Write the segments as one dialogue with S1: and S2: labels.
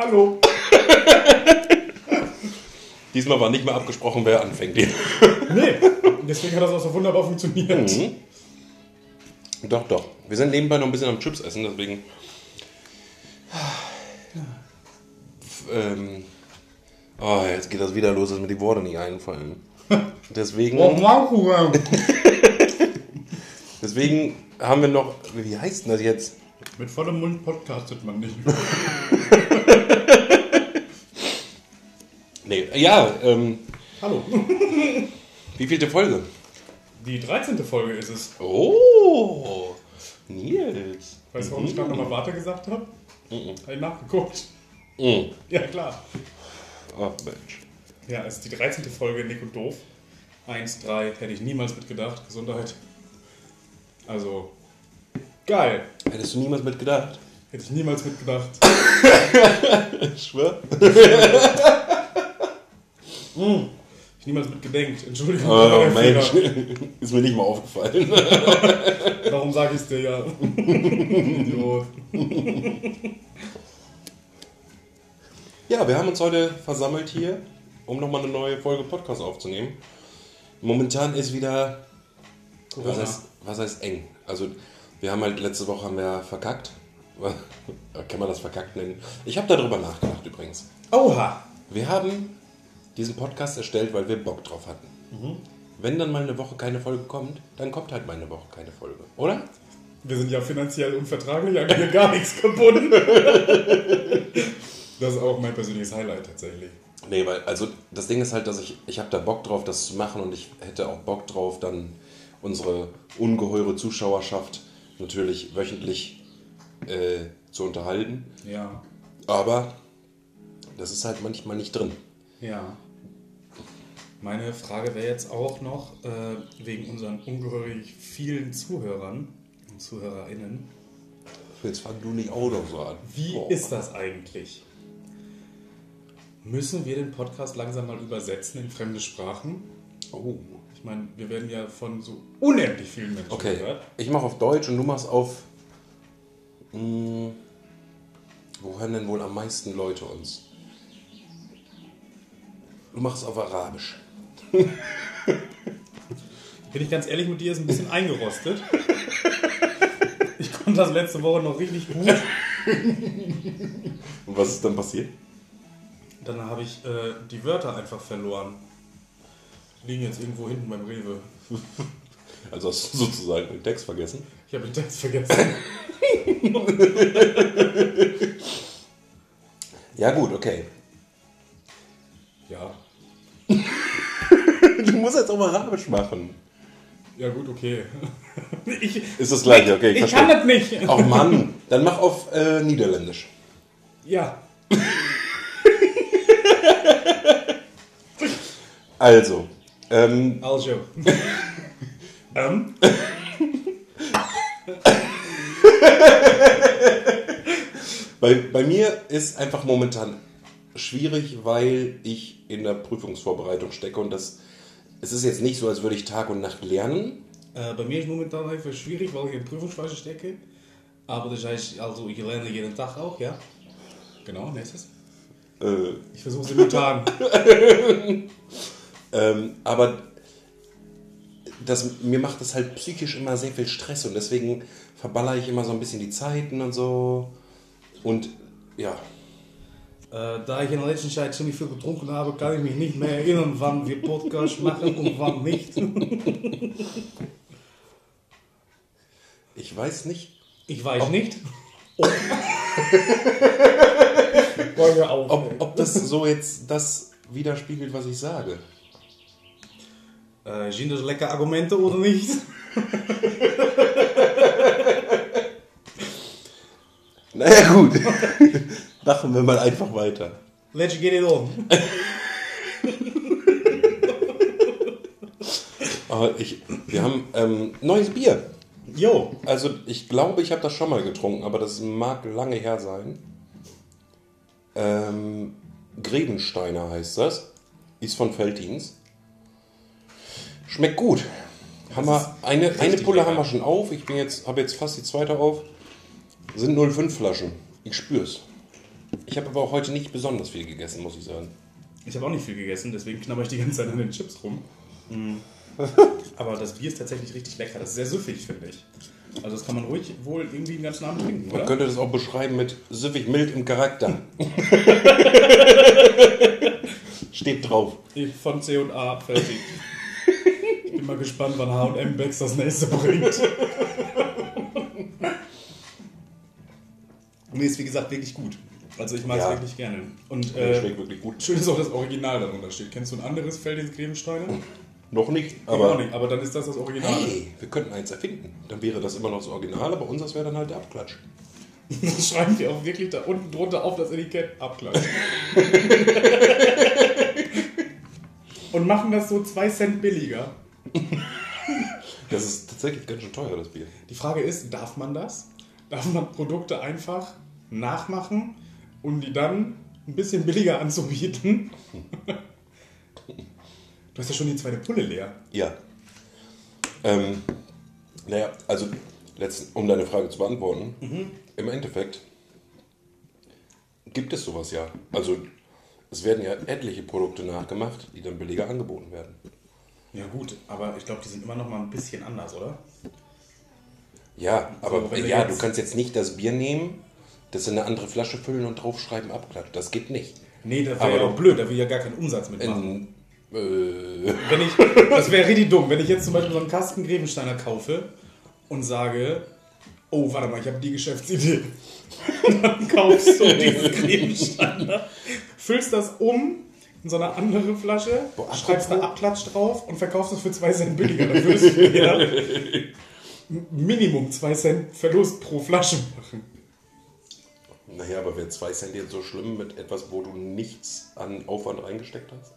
S1: Hallo.
S2: Diesmal war nicht mehr abgesprochen, wer anfängt.
S1: Nee, deswegen hat das auch so wunderbar funktioniert.
S2: Mhm. Doch, doch. Wir sind nebenbei noch ein bisschen am Chips essen, deswegen. Ähm, oh, jetzt geht das wieder los, dass mir die Worte nicht einfallen. Deswegen,
S1: Oh,
S2: deswegen haben wir noch. Wie heißt denn das jetzt?
S1: Mit vollem Mund podcastet man nicht.
S2: Nee, ja, ähm,
S1: Hallo.
S2: wie vielte Folge?
S1: Die 13. Folge ist es.
S2: Oh, Nils.
S1: Weißt du, warum ich gerade nochmal Warte gesagt habe? Habe ich nachgeguckt.
S2: Mm.
S1: Ja, klar.
S2: Oh, Mensch.
S1: Ja, es ist die 13. Folge Nick und Doof. 1, 3, hätte ich niemals mitgedacht. Gesundheit. Also, geil.
S2: Hättest du niemals mitgedacht?
S1: Hätte ich niemals mitgedacht.
S2: Ich schwör.
S1: Ich niemals mitgedenkt. Entschuldigung.
S2: Oh, Mensch. Ist mir nicht mal aufgefallen.
S1: Warum sage ich es dir ja? Idiot.
S2: Ja, wir haben uns heute versammelt hier, um nochmal eine neue Folge Podcast aufzunehmen. Momentan ist wieder, was heißt, was heißt eng? Also, wir haben halt letzte Woche haben wir verkackt. Kann man das verkackt nennen? Ich habe darüber nachgedacht übrigens.
S1: Oha.
S2: Wir haben diesen Podcast erstellt, weil wir Bock drauf hatten. Wenn dann mal eine Woche keine Folge kommt, dann kommt halt mal eine Woche keine Folge, oder?
S1: Wir sind ja finanziell unvertraglich, an hier gar nichts gebunden. Das ist auch mein persönliches Highlight tatsächlich.
S2: Nee, weil, also das Ding ist halt, dass ich, ich habe da Bock drauf, das zu machen und ich hätte auch Bock drauf, dann unsere ungeheure Zuschauerschaft natürlich wöchentlich äh, zu unterhalten.
S1: Ja.
S2: Aber das ist halt manchmal nicht drin.
S1: Ja. Meine Frage wäre jetzt auch noch, äh, wegen unseren ungeheurig vielen Zuhörern und ZuhörerInnen,
S2: Jetzt fang du nicht auch noch so an.
S1: wie
S2: Boah.
S1: ist das eigentlich? Müssen wir den Podcast langsam mal übersetzen in fremde Sprachen?
S2: Oh.
S1: Ich meine, wir werden ja von so unendlich vielen Menschen
S2: Okay,
S1: gehört.
S2: ich mache auf Deutsch und du machst auf. Mh, wo hören denn wohl am meisten Leute uns? Du machst auf Arabisch.
S1: Bin ich ganz ehrlich mit dir, ist ein bisschen eingerostet. Ich konnte das letzte Woche noch richtig gut.
S2: Und was ist dann passiert?
S1: Dann habe ich äh, die Wörter einfach verloren. Die liegen jetzt irgendwo hinten beim Rewe.
S2: Also hast du sozusagen den Text vergessen?
S1: Ich habe den Text vergessen.
S2: Ja, gut, okay.
S1: Ja.
S2: Du musst jetzt auch mal Arabisch machen.
S1: Ja gut, okay. Ich,
S2: Ist das gleiche, okay, ich
S1: ich kann das nicht.
S2: Oh Mann, dann mach auf äh, Niederländisch.
S1: Ja.
S2: Also, ähm,
S1: Also. ähm,
S2: bei, bei mir ist einfach momentan schwierig, weil ich in der Prüfungsvorbereitung stecke und das, es ist jetzt nicht so, als würde ich Tag und Nacht lernen.
S1: äh, bei mir ist momentan einfach schwierig, weil ich in Prüfungsphase stecke. Aber das heißt, also ich lerne jeden Tag auch, ja. Genau, nächstes.
S2: Äh,
S1: Ich versuche simultan.
S2: Ähm, aber das, mir macht das halt psychisch immer sehr viel Stress und deswegen verballer ich immer so ein bisschen die Zeiten und so. Und ja,
S1: Äh, da ich in der letzten Zeit ziemlich viel getrunken habe, kann ich mich nicht mehr erinnern, wann wir Podcast machen und wann nicht.
S2: ich weiß nicht,
S1: Ich weiß nicht. Oh. Boah, hör auf,
S2: ob, ob das so jetzt das widerspiegelt, was ich sage.
S1: Äh, sind das lecker Argumente oder nicht?
S2: Naja, gut. Machen wir mal einfach weiter.
S1: Let's get it on.
S2: Aber ich, wir haben ähm, neues Bier.
S1: Jo.
S2: Also ich glaube, ich habe das schon mal getrunken, aber das mag lange her sein. Ähm, Grebensteiner heißt das. Ist von Veltins. Schmeckt gut. Haben wir eine, eine Pulle
S1: lecker.
S2: haben wir schon auf. Ich bin jetzt, habe jetzt fast die zweite auf. Sind 05 Flaschen. Ich spür's. Ich habe aber auch heute nicht besonders viel gegessen, muss ich sagen.
S1: Ich habe auch nicht viel gegessen, deswegen knabber ich die ganze Zeit an den Chips rum. Mm. Aber das Bier ist tatsächlich richtig lecker. Das ist sehr süffig, finde ich. Also das kann man ruhig wohl irgendwie den ganzen Abend trinken,
S2: Man
S1: oder?
S2: könnte das auch beschreiben mit süffig mild im Charakter. Steht drauf.
S1: Von C und A fertig. Ich bin mal gespannt, wann H&M Becks das nächste bringt. Nee, ist wie gesagt wirklich gut. Also ich mag es
S2: Ja.
S1: wirklich gerne. Und äh,
S2: schmeckt wirklich gut.
S1: schön ist auch das Original darunter steht. Kennst du ein anderes Feldins Grevensteiner?
S2: Noch nicht,
S1: Aber, auch nicht, aber dann ist das das Original.
S2: Hey, wir könnten eins erfinden. Dann wäre das immer noch das Original, aber unseres wäre dann halt der Abklatsch.
S1: Dann schreiben wir auch wirklich da unten drunter auf das Etikett Abklatsch. Und machen das so 2 Cent billiger.
S2: Das ist tatsächlich ganz schön teuer, das Bier.
S1: Die Frage ist, darf man das? Darf man Produkte einfach nachmachen und die dann ein bisschen billiger anzubieten? Du hast ja schon die zweite Pulle leer.
S2: Ja. Ähm, naja, also, letzten, um deine Frage zu beantworten, im Endeffekt gibt es sowas ja. Also, es werden ja etliche Produkte nachgemacht, die dann billiger angeboten werden.
S1: Ja gut, aber ich glaube, die sind immer noch mal ein bisschen anders, oder?
S2: Ja, aber
S1: wenn wir
S2: ja,
S1: jetzt-
S2: du kannst jetzt nicht das Bier nehmen, das in eine andere Flasche füllen und draufschreiben Abklatsch. Das geht nicht.
S1: Nee, das wäre ja
S2: doch-
S1: auch blöd, da will ich ja gar keinen Umsatz mitmachen.
S2: In, äh,
S1: Wenn ich, das wäre richtig dumm, wenn ich jetzt zum Beispiel so einen Kasten Grevensteiner kaufe und sage, oh, warte mal, ich habe die Geschäftsidee. Dann kaufst du diesen Grevensteiner, füllst das um in so eine andere Flasche,
S2: Boah,
S1: schreibst da Abklatsch drauf und verkaufst es für 2 Cent billiger. Dann würdest du ja Minimum 2 Cent Verlust pro Flasche machen.
S2: Naja, aber wäre 2 Cent jetzt so schlimm mit etwas, wo du nichts an Aufwand reingesteckt hast?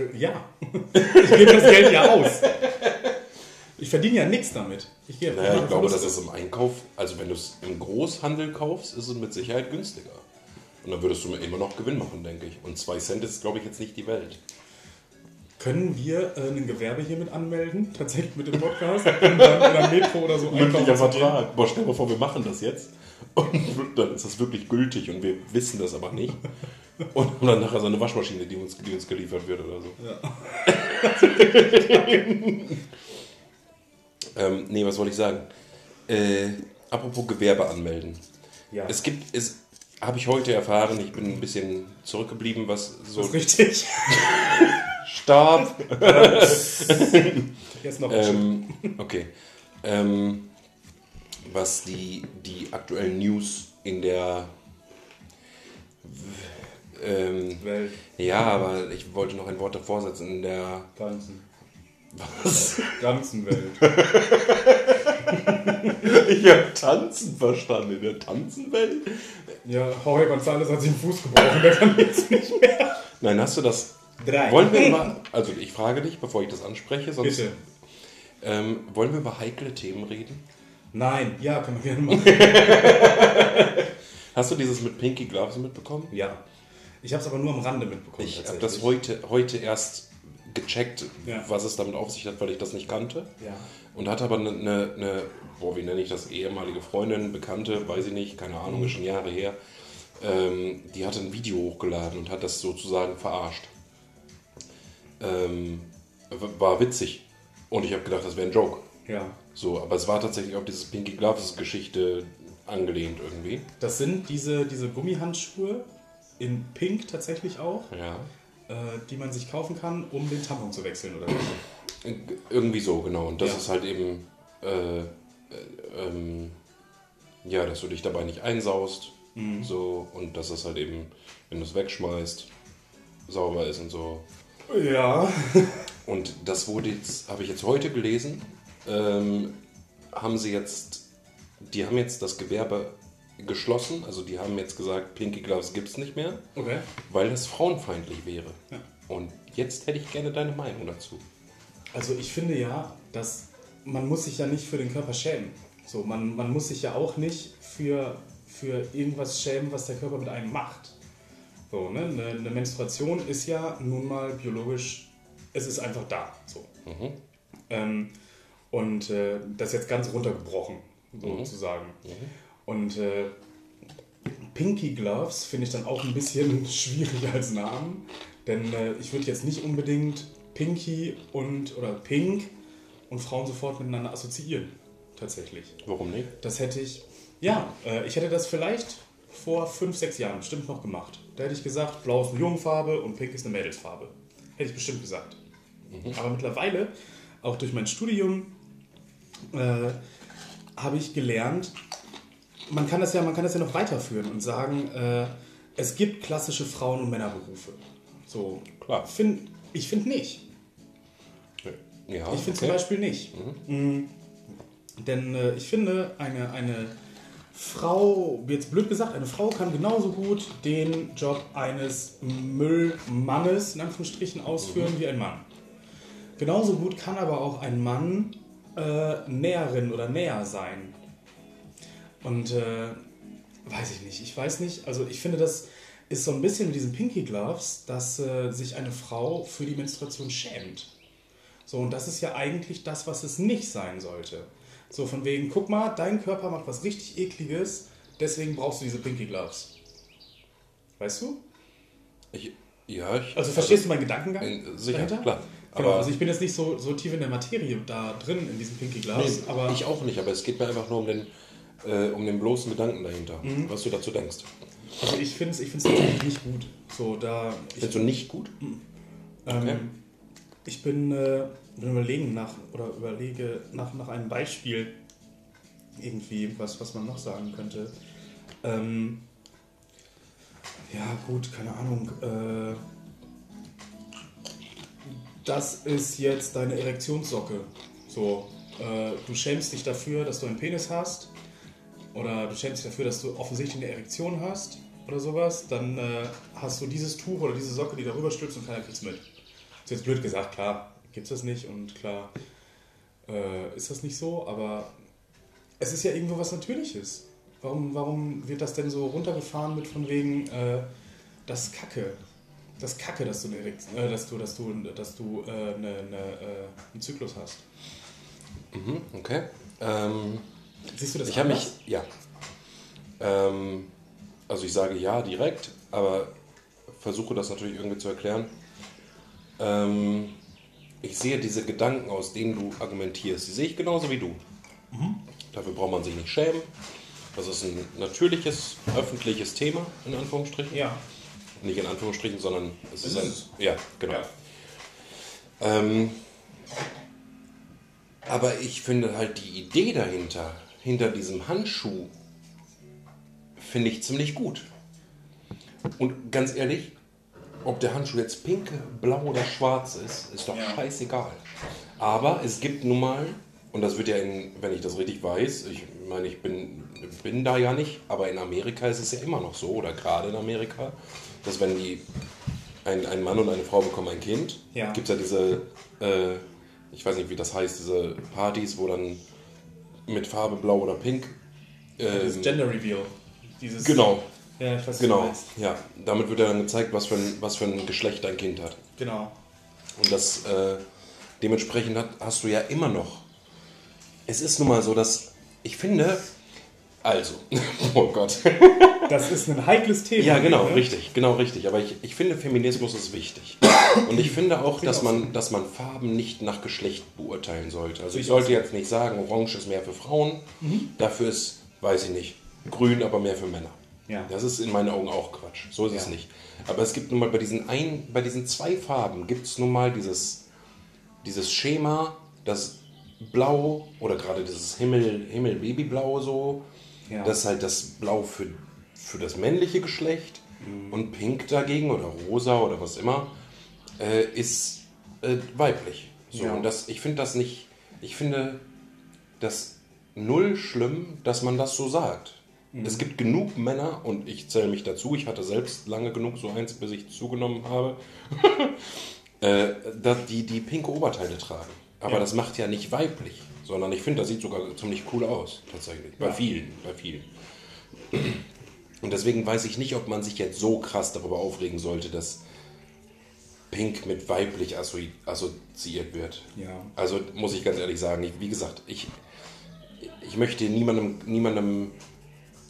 S1: Äh, Ja, ich gebe das Geld ja aus. Ich verdiene ja nichts damit. Ich, gehe
S2: Naja, ich glaube,
S1: Verluste.
S2: das ist im Einkauf, also wenn du es im Großhandel kaufst, ist es mit Sicherheit günstiger. Und dann würdest du immer noch Gewinn machen, denke ich. Und 2 Cent ist, glaube ich, jetzt nicht die Welt.
S1: Können wir äh, ein Gewerbe hiermit anmelden? Tatsächlich mit dem Podcast? Und dann in der Metro oder so zu gehen?
S2: Boah, stell dir vor, wir machen das jetzt. Und dann ist das wirklich gültig und wir wissen das aber nicht. Und haben dann nachher so eine Waschmaschine, die uns, die uns geliefert wird oder so. ähm, nee, was wollte ich sagen? Äh, apropos Gewerbe anmelden.
S1: Ja,
S2: Es gibt, es habe ich heute erfahren, ich bin ein bisschen zurückgeblieben, was so.
S1: richtig.
S2: Stopp!
S1: Jetzt noch
S2: ähm, okay. Ähm, was die, die aktuellen News in der. Ähm,
S1: Welt,
S2: ja, aber ich wollte noch ein Wort davor setzen. In der.
S1: ganzen,
S2: Was?
S1: ganzen Welt.
S2: Ich habe Tanzen verstanden. In der Tanzenwelt?
S1: Ja, Jorge González hat sich den Fuß gebrochen, der kann jetzt nicht mehr.
S2: Nein, hast du das.
S1: Drei.
S2: Wollen wir über. Also, ich frage dich, bevor ich das anspreche, sonst.
S1: Bitte.
S2: Ähm, wollen wir über heikle Themen reden?
S1: Nein, ja, können wir gerne machen.
S2: Hast du dieses mit Pinky Gloves mitbekommen?
S1: Ja. Ich habe es aber nur am Rande mitbekommen.
S2: Ich habe das heute, heute erst gecheckt,
S1: Ja.
S2: was es damit auf sich hat, weil ich das nicht kannte.
S1: Ja.
S2: Und hatte aber eine, eine, eine boah, wie nenne ich das, ehemalige Freundin, Bekannte, weiß ich nicht, keine Ahnung, ist schon Jahre her. Ähm, die hatte ein Video hochgeladen und hat das sozusagen verarscht. Ähm, war witzig. Und ich habe gedacht, das wäre ein Joke.
S1: Ja.
S2: So, aber es war tatsächlich auf dieses Pinky Gloves Geschichte angelehnt irgendwie.
S1: Das sind diese, diese Gummihandschuhe in Pink tatsächlich auch,
S2: Ja.
S1: äh, die man sich kaufen kann, um den Tampon zu wechseln oder wie?
S2: Irgendwie so, genau. Und das
S1: Ja.
S2: ist halt eben, äh, äh, ähm, ja, dass du dich dabei nicht einsaust.
S1: Mhm.
S2: So, und dass es halt eben, wenn du es wegschmeißt, sauber ist und so.
S1: Ja.
S2: Und das wurde jetzt, habe ich jetzt heute gelesen, ähm, haben sie jetzt, die haben jetzt das Gewerbe geschlossen, also die haben jetzt gesagt, Pinky Gloves gibt es nicht mehr,
S1: Okay.
S2: weil das frauenfeindlich wäre.
S1: Ja.
S2: Und jetzt hätte ich gerne deine Meinung dazu.
S1: Also ich finde ja, dass man muss sich ja nicht für den Körper schämen. So, man, man muss sich ja auch nicht für, für irgendwas schämen, was der Körper mit einem macht. So, ne? eine, eine Menstruation ist ja nun mal biologisch, es ist einfach da. So. Ähm, und äh, das jetzt ganz runtergebrochen, sozusagen. Und äh, Pinky Gloves finde ich dann auch ein bisschen schwierig als Namen. Denn äh, ich würde jetzt nicht unbedingt Pinky und oder Pink und Frauen sofort miteinander assoziieren. Tatsächlich.
S2: Warum nicht?
S1: Das hätte ich. Ja, äh, ich hätte das vielleicht vor fünf, sechs Jahren bestimmt noch gemacht. Da hätte ich gesagt, blau ist eine Jungenfarbe und pink ist eine Mädelsfarbe. Hätte ich bestimmt gesagt. Aber mittlerweile, auch durch mein Studium, äh, habe ich gelernt, man kann, das ja, man kann das ja noch weiterführen und sagen, äh, es gibt klassische Frauen- und Männerberufe. So,
S2: Klar.
S1: Find, ich finde nicht.
S2: Ja,
S1: Ich finde zum Beispiel nicht. Mhm. Denn äh, ich finde, eine, eine Frau, jetzt blöd gesagt, eine Frau kann genauso gut den Job eines Müllmannes, in Anführungsstrichen, ausführen wie ein Mann. Genauso gut kann aber auch ein Mann äh, Näherin oder Näher sein. Und äh, weiß ich nicht, ich weiß nicht, also ich finde, das ist so ein bisschen mit diesen Pinky Gloves, dass äh, sich eine Frau für die Menstruation schämt. So, und das ist ja eigentlich das, was es nicht sein sollte. So, von wegen, guck mal, dein Körper macht was richtig ekliges, deswegen brauchst du diese Pinky Gloves. Weißt du?
S2: Ich, ja, ich,
S1: Also verstehst du meinen Gedankengang?
S2: Äh, sicher,
S1: dahinter?
S2: klar.
S1: Genau,
S2: Aber
S1: also ich bin jetzt nicht so, so tief in der Materie da drin, in diesen Pinky Gloves,
S2: nee,
S1: aber
S2: ich auch nicht, aber es geht mir einfach nur um den, äh, um den bloßen Gedanken dahinter,
S1: Mhm.
S2: was du dazu denkst.
S1: also ich finde es ich find's tatsächlich nicht gut. So, da, ich,
S2: Findest du nicht gut? Okay.
S1: ähm, ich bin, äh, bin überlegen nach, oder überlege nach, nach einem Beispiel, irgendwie, was, was man noch sagen könnte. Ähm, ja, gut, keine Ahnung. Äh, das ist jetzt deine Erektionssocke. So, äh, du schämst dich dafür, dass du einen Penis hast. Oder du schämst dich dafür, dass du offensichtlich eine Erektion hast. Oder sowas. Dann äh, hast du dieses Tuch oder diese Socke, die darüber stülpst und keiner kriegt's mit. Ist jetzt blöd gesagt, klar, gibt's das nicht und klar äh, ist das nicht so, aber es ist ja irgendwo was Natürliches. Warum, warum wird das denn so runtergefahren mit von wegen äh, das Kacke? Das Kacke, dass du, eine Erektion, äh, dass du, dass du, dass du äh, eine, eine, äh, einen Zyklus hast.
S2: Mhm, okay. Ähm,
S1: Siehst du das
S2: ich habe mich, ja. Ähm, also ich sage ja direkt, aber versuche das natürlich irgendwie zu erklären. Ähm, ich sehe diese Gedanken, aus denen du argumentierst, die sehe ich genauso wie du. Dafür braucht man sich nicht schämen. Das ist ein natürliches, öffentliches Thema, in Anführungsstrichen.
S1: Ja.
S2: Nicht in Anführungsstrichen, sondern es ist
S1: Ist
S2: ein.
S1: es?
S2: Ja, genau.
S1: Ja.
S2: Ähm, aber ich finde halt die Idee dahinter, hinter diesem Handschuh, finde ich ziemlich gut. Und ganz ehrlich, ob der Handschuh jetzt pink, blau oder schwarz ist, ist doch
S1: Ja.
S2: scheißegal. Aber es gibt nun mal, und das wird ja, in, wenn ich das richtig weiß, ich meine, ich bin, bin da ja nicht, aber in Amerika ist es ja immer noch so, oder gerade in Amerika, dass wenn die, ein, ein Mann und eine Frau bekommen ein Kind,
S1: Ja.
S2: gibt es ja diese, äh, ich weiß nicht, wie das heißt, diese Partys, wo dann mit Farbe blau oder pink.
S1: Dieses
S2: ähm,
S1: Gender Reveal. Dieses,
S2: genau,
S1: Ja, ich weiß,
S2: genau. Ja, damit wird ja dann gezeigt, was für ein, was für ein Geschlecht dein Kind hat.
S1: Genau.
S2: Und das äh, dementsprechend hat, hast du ja immer noch. Es ist nun mal so, dass ich finde, also, oh Gott.
S1: Das ist ein heikles Thema.
S2: Ja, genau,
S1: ne?
S2: richtig, genau richtig. Aber ich, ich finde, Feminismus ist wichtig. Und ich finde auch, dass man, dass man Farben nicht nach Geschlecht beurteilen sollte. Also ich sollte jetzt nicht sagen, Orange ist mehr für Frauen, dafür ist, weiß ich nicht, Grün aber mehr für Männer.
S1: Ja.
S2: Das ist in meinen Augen auch Quatsch. So ist es
S1: Ja.
S2: nicht. Aber es gibt nun mal bei diesen, ein, bei diesen zwei Farben gibt es nun mal dieses, dieses Schema, das Blau oder gerade dieses Himmel, Himmel-Babyblau so,
S1: Ja.
S2: das ist halt das Blau für, für das männliche Geschlecht
S1: Mhm.
S2: und Pink dagegen oder Rosa oder was immer äh, ist äh, weiblich. So,
S1: Ja.
S2: und das, ich finde das nicht, ich finde das null schlimm, dass man das so sagt.
S1: Mhm.
S2: Es gibt genug Männer und ich zähle mich dazu, ich hatte selbst lange genug so eins, bis ich zugenommen habe, äh, dass die, die pinke Oberteile tragen. Aber
S1: Ja.
S2: das macht ja nicht weiblich, sondern ich finde, das sieht sogar ziemlich cool aus, tatsächlich. Bei
S1: Ja.
S2: vielen, bei vielen. Und deswegen weiß ich nicht, ob man sich jetzt so krass darüber aufregen sollte, dass Pink mit weiblich assozi assoziiert wird.
S1: Ja.
S2: Also muss ich ganz ehrlich sagen, ich, wie gesagt, ich, ich möchte niemandem, niemandem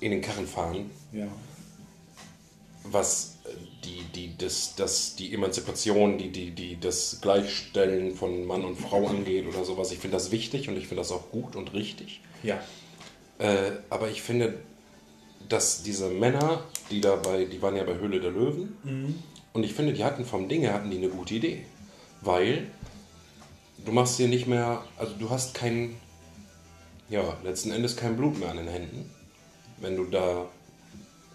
S2: in den Karren fahren.
S1: Ja.
S2: was das, das, die Emanzipation, die, die, die, das Gleichstellen von Mann und Frau angeht oder sowas. Ich finde das wichtig und ich finde das auch gut und richtig.
S1: Ja.
S2: Äh, aber ich finde, dass diese Männer, die dabei, die waren ja bei Höhle der Löwen, und ich finde, die hatten vom Ding her hatten die eine gute Idee. Weil du machst dir nicht mehr, also du hast kein, ja, letzten Endes kein Blut mehr an den Händen, wenn du da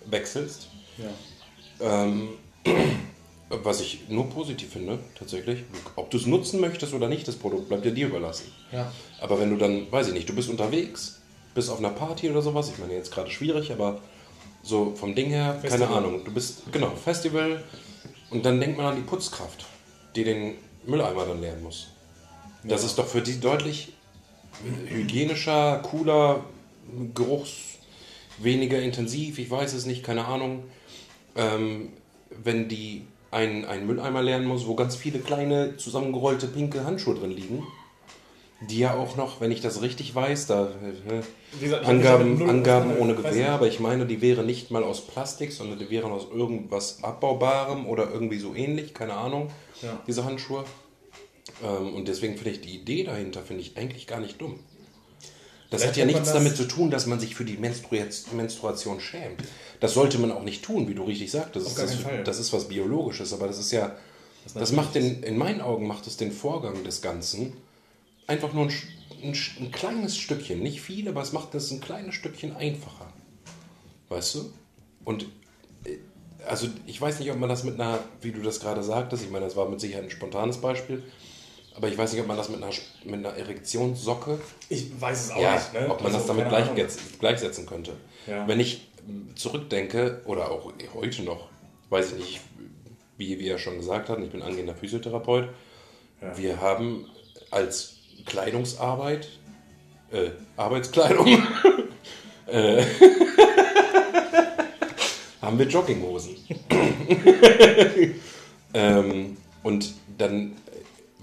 S2: wechselst.
S1: Ja.
S2: Ähm, was ich nur positiv finde, tatsächlich. Ob du es nutzen möchtest oder nicht, das Produkt bleibt ja dir überlassen.
S1: Ja.
S2: Aber wenn du dann, weiß ich nicht, du bist unterwegs, bist auf einer Party oder sowas, ich meine jetzt gerade schwierig, aber so vom Ding her, keine
S1: Festival.
S2: Ahnung, du bist, genau, Festival und dann denkt man an die Putzkraft, die den Mülleimer dann leeren muss. Das
S1: Ja.
S2: ist doch für die deutlich hygienischer, cooler, geruchs weniger intensiv, ich weiß es nicht, keine Ahnung. Ähm, wenn die einen, einen Mülleimer leeren muss, wo ganz viele kleine zusammengerollte pinke Handschuhe drin liegen, die ja auch noch, wenn ich das richtig weiß, da äh,
S1: gesagt,
S2: Angaben,
S1: null
S2: Angaben ohne Gewehr, aber ich meine, die wäre nicht mal aus Plastik, sondern die wären aus irgendwas Abbaubarem oder irgendwie so ähnlich, keine Ahnung,
S1: Ja.
S2: diese Handschuhe. Ähm, und deswegen finde ich die Idee dahinter, finde ich eigentlich gar nicht dumm. Das
S1: Vielleicht
S2: hat ja nichts
S1: das-
S2: damit zu tun, dass man sich für die Menstrua- Menstruation schämt. Das sollte man auch nicht tun, wie du richtig sagtest. Das,
S1: keinen Fall.
S2: das ist was Biologisches, aber das ist ja, das macht den, in meinen Augen macht es den Vorgang des Ganzen einfach nur ein, ein, ein kleines Stückchen, nicht viel, aber es macht das ein kleines Stückchen einfacher. Weißt du? Und äh, also ich weiß nicht, ob man das mit einer, wie du das gerade sagtest, ich meine, das war mit Sicherheit ein spontanes Beispiel, aber ich weiß nicht, ob man das mit einer, mit einer Erektionssocke
S1: Ich weiß es auch
S2: ja,
S1: nicht. Ne?
S2: ob man
S1: Also,
S2: das damit gleich, gleichsetzen könnte.
S1: Ja.
S2: Wenn ich mm, zurückdenke, oder auch heute noch, weiß ich nicht, wie wir ja schon gesagt hatten, ich bin angehender Physiotherapeut.
S1: Ja.
S2: Wir haben als Kleidungsarbeit, äh, Arbeitskleidung, äh, haben wir Jogginghosen. ähm, und dann,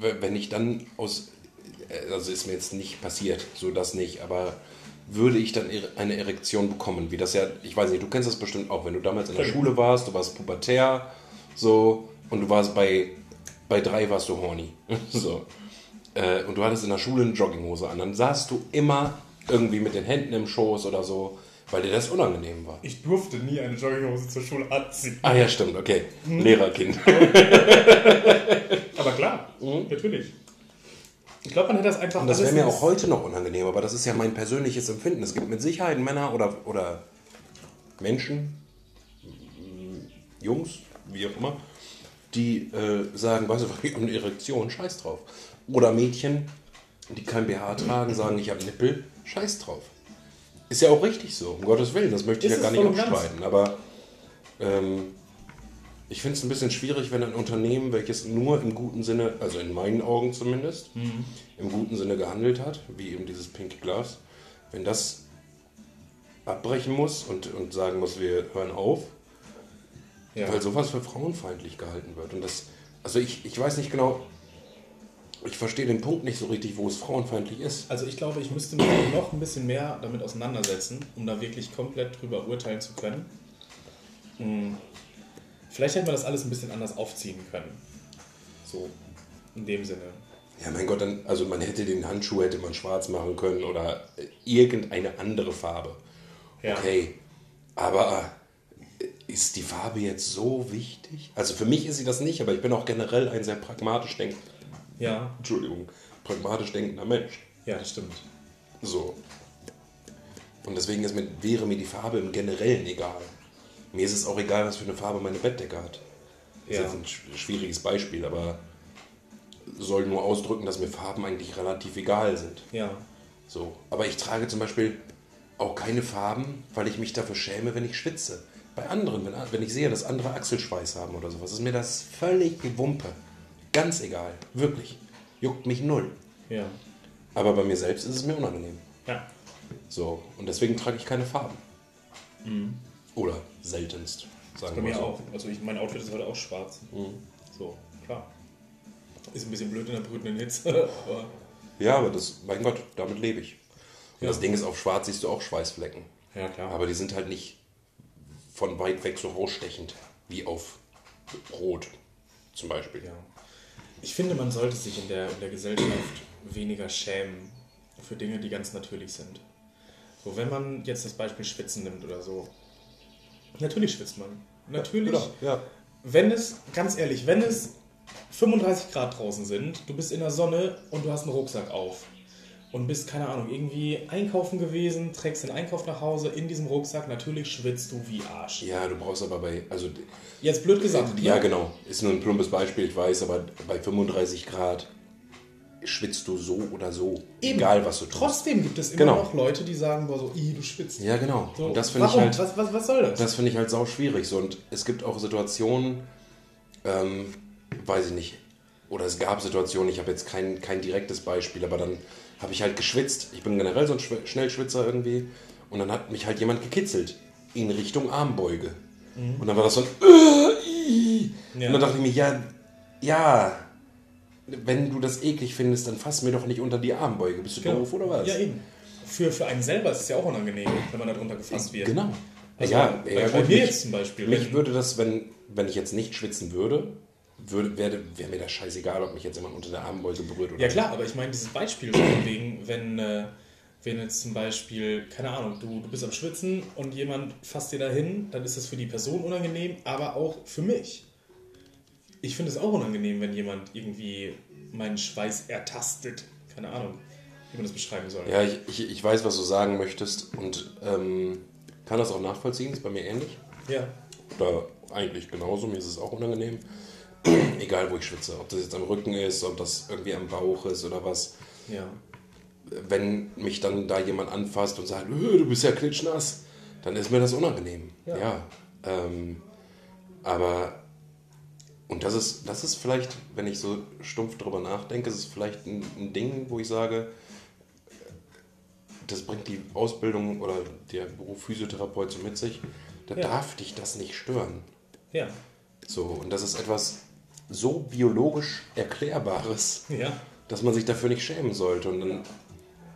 S2: wenn ich dann aus, äh, also ist mir jetzt nicht passiert, so das nicht, aber würde ich dann eine Erektion bekommen, wie das ja, ich weiß nicht, du kennst das bestimmt auch, wenn du damals in der Schule warst, du warst pubertär, so, und du warst bei, bei drei warst du horny, so. Äh, und du hattest in der Schule eine Jogginghose an, dann saßt du immer irgendwie mit den Händen im Schoß oder so, weil dir das unangenehm war.
S1: Ich durfte nie eine Jogginghose zur Schule anziehen.
S2: Ah ja, stimmt, okay.
S1: Mhm.
S2: Lehrerkind.
S1: Aber klar, natürlich. Ich glaube, man hätte das einfach
S2: Und das wäre mir auch heute noch unangenehm, aber das ist ja mein persönliches Empfinden. Es gibt mit Sicherheit Männer oder, oder Menschen, mm, Jungs, wie auch immer, die äh, sagen, weißt du, ich habe eine Erektion, scheiß drauf. Oder Mädchen, die kein BH tragen, sagen, ich habe Nippel, scheiß drauf. Ist ja auch richtig so, um Gottes Willen, das möchte ich
S1: Ist
S2: ja gar nicht abstreiten. Aber ähm, ich finde es ein bisschen schwierig, wenn ein Unternehmen, welches nur im guten Sinne, also in meinen Augen zumindest, im guten Sinne gehandelt hat, wie eben dieses Pink Glas, wenn das abbrechen muss und, und sagen muss, wir hören auf,
S1: Ja.
S2: weil sowas für frauenfeindlich gehalten wird. Und das, also ich, ich weiß nicht genau, ich verstehe den Punkt nicht so richtig, wo es frauenfeindlich ist.
S1: Also ich glaube, ich müsste mich noch ein bisschen mehr damit auseinandersetzen, um da wirklich komplett drüber urteilen zu können. Hm. Vielleicht hätte man das alles ein bisschen anders aufziehen können. So, in dem Sinne.
S2: Ja, mein Gott, dann, also man hätte den Handschuh hätte man schwarz machen können oder äh, irgendeine andere Farbe.
S1: Ja.
S2: Okay, aber äh, ist die Farbe jetzt so wichtig? Also für mich ist sie das nicht, aber ich bin auch generell ein sehr pragmatisch denk
S1: Ja,
S2: Entschuldigung, pragmatisch denkender Mensch.
S1: ja, das stimmt.
S2: So. Und deswegen ist mir, wäre mir die Farbe im Generellen egal. Mir ist es auch egal, was für eine Farbe meine Bettdecke hat. Das
S1: Ja.
S2: ist jetzt ein sch- schwieriges Beispiel, aber soll nur ausdrücken, dass mir Farben eigentlich relativ egal sind.
S1: Ja.
S2: So. Aber ich trage zum Beispiel auch keine Farben, weil ich mich dafür schäme, wenn ich schwitze. Bei anderen, wenn, wenn ich sehe, dass andere Achselschweiß haben oder sowas, ist mir das völlig Wumpe. Ganz egal. Wirklich. Juckt mich null.
S1: Ja.
S2: Aber bei mir selbst ist es mir unangenehm.
S1: Ja.
S2: So, und deswegen trage ich keine Farben. Oder seltenst, sagen
S1: Mhm. Bei
S2: wir
S1: mir
S2: so.
S1: auch. Also ich, mein Outfit ist heute auch schwarz.
S2: Mhm.
S1: So, klar. Ist ein bisschen blöd in der brütenden Hitze, aber
S2: Ja, aber das, mein Gott, damit lebe ich. Und
S1: Ja.
S2: das Ding ist, auf schwarz siehst du auch Schweißflecken.
S1: ja klar.
S2: Aber die sind halt nicht von weit weg so rausstechend, wie auf Rot zum Beispiel.
S1: Ja. Ich finde, man sollte sich in der, in der Gesellschaft weniger schämen für Dinge, die ganz natürlich sind. So, wenn man jetzt das Beispiel Schwitzen nimmt oder so. Natürlich schwitzt man. Natürlich.
S2: Genau, ja.
S1: Wenn es, ganz ehrlich, wenn es 35 Grad draußen sind, du bist in der Sonne und du hast einen Rucksack auf und bist, keine Ahnung, irgendwie einkaufen gewesen, trägst den Einkauf nach Hause in diesem Rucksack, natürlich schwitzt du wie Arsch.
S2: Ja, du brauchst aber bei, also
S1: Jetzt blöd gesagt.
S2: Ja,
S1: ne?
S2: genau. Ist nur ein plumpes Beispiel, ich weiß, aber bei 35 Grad schwitzt du so oder so.
S1: Eben.
S2: Egal, was du tust.
S1: Trotzdem gibt es immer
S2: Genau.
S1: noch Leute, die sagen, boah, so, "Ih, du schwitzt.
S2: Ja, genau.
S1: So,
S2: Und das finde ich
S1: warum?
S2: halt,
S1: Was, was, was soll das?
S2: das finde ich halt sau schwierig. So. Und es gibt auch Situationen, ähm, weiß ich nicht, oder es gab Situationen, ich habe jetzt kein, kein direktes Beispiel, aber dann habe ich halt geschwitzt. Ich bin generell so ein Schw- Schnellschwitzer irgendwie. Und dann hat mich halt jemand gekitzelt in Richtung Armbeuge. Und dann war das so ein äh.
S1: Ja.
S2: Und dann dachte ich mir, ja, ja, wenn du das eklig findest, dann fass mir doch nicht unter die Armbeuge. Bist du
S1: Genau.
S2: doof oder was?
S1: Ja, eben. Für, für einen selber ist es ja auch unangenehm, wenn man darunter gefasst wird.
S2: Genau.
S1: Also
S2: ja,
S1: bei,
S2: ja,
S1: bei mir jetzt zum Beispiel.
S2: Mich würde das, wenn, wenn ich jetzt nicht schwitzen würde, würde wäre wär mir das scheißegal, ob mich jetzt jemand unter der Armbeuge berührt oder
S1: Ja klar, aber ich meine dieses Beispiel wegen, wenn, äh, wenn jetzt zum Beispiel, keine Ahnung, du, du bist am Schwitzen und jemand fasst dir dahin, dann ist das für die Person unangenehm, aber auch für mich. Ich finde es auch unangenehm, wenn jemand irgendwie meinen Schweiß ertastet. Keine Ahnung, wie man das beschreiben soll.
S2: Ja, ich, ich, ich weiß, was du sagen möchtest und ähm, kann das auch nachvollziehen, ist bei mir ähnlich.
S1: Ja.
S2: Oder eigentlich genauso, mir ist es auch unangenehm. Egal, wo ich schwitze. Ob das jetzt am Rücken ist, ob das irgendwie am Bauch ist oder was.
S1: ja.
S2: Wenn mich dann da jemand anfasst und sagt, "Äh, du bist ja klitschnass, dann ist mir das unangenehm.
S1: Ja.
S2: Ja. ähm, aber, und das ist, das ist vielleicht, wenn ich so stumpf drüber nachdenke, ist es vielleicht ein, ein Ding, wo ich sage, das bringt die Ausbildung oder der Beruf Physiotherapeut so mit sich, da
S1: Ja.
S2: darf dich das nicht stören.
S1: Ja.
S2: So, und das ist etwas so biologisch Erklärbares,
S1: Ja.
S2: dass man sich dafür nicht schämen sollte. Und dann,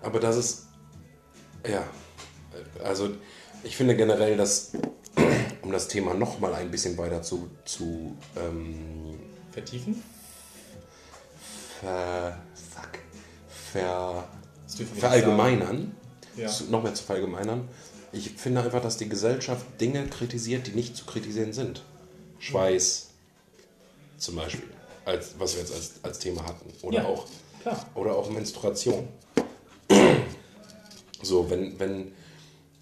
S2: aber das ist, ja, also ich finde generell, dass, um das Thema nochmal ein bisschen weiter zu, zu ähm,
S1: Vertiefen?
S2: ver, fuck, ver, verallgemeinern,
S1: Ja.
S2: zu, noch mehr zu verallgemeinern, ich finde einfach, dass die Gesellschaft Dinge kritisiert, die nicht zu kritisieren sind. Schweiß zum Beispiel, als, was wir jetzt als, als Thema hatten. Oder,
S1: Ja,
S2: auch,
S1: klar.
S2: oder auch Menstruation. So, wenn, wenn,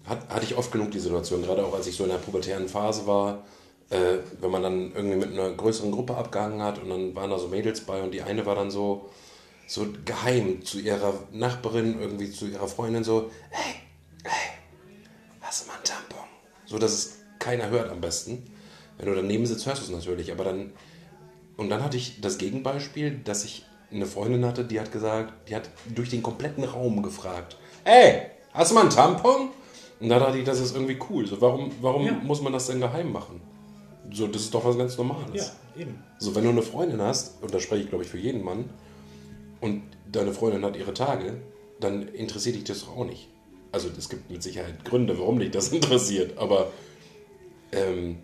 S2: hat, hatte ich oft genug die Situation, gerade auch als ich so in der pubertären Phase war, äh, wenn man dann irgendwie mit einer größeren Gruppe abgehangen hat und dann waren da so Mädels bei und die eine war dann so, so geheim zu ihrer Nachbarin, irgendwie zu ihrer Freundin so, hey, hey, hast du mal ein Tampon? So, dass es keiner hört am besten. Wenn du daneben sitzt, hörst du es natürlich, aber dann, und dann hatte ich das Gegenbeispiel, dass ich eine Freundin hatte, die hat gesagt, die hat durch den kompletten Raum gefragt, ey, hast du mal ein Tampon? Und da dachte ich, das ist irgendwie cool. So, warum warum
S1: Ja.
S2: muss man das denn geheim machen? So, das ist doch was ganz Normales.
S1: Ja, eben.
S2: So, wenn du eine Freundin hast, und da spreche ich glaube ich für jeden Mann, und deine Freundin hat ihre Tage, dann interessiert dich das doch auch nicht. Also es gibt mit Sicherheit Gründe, warum dich das interessiert, aber ähm,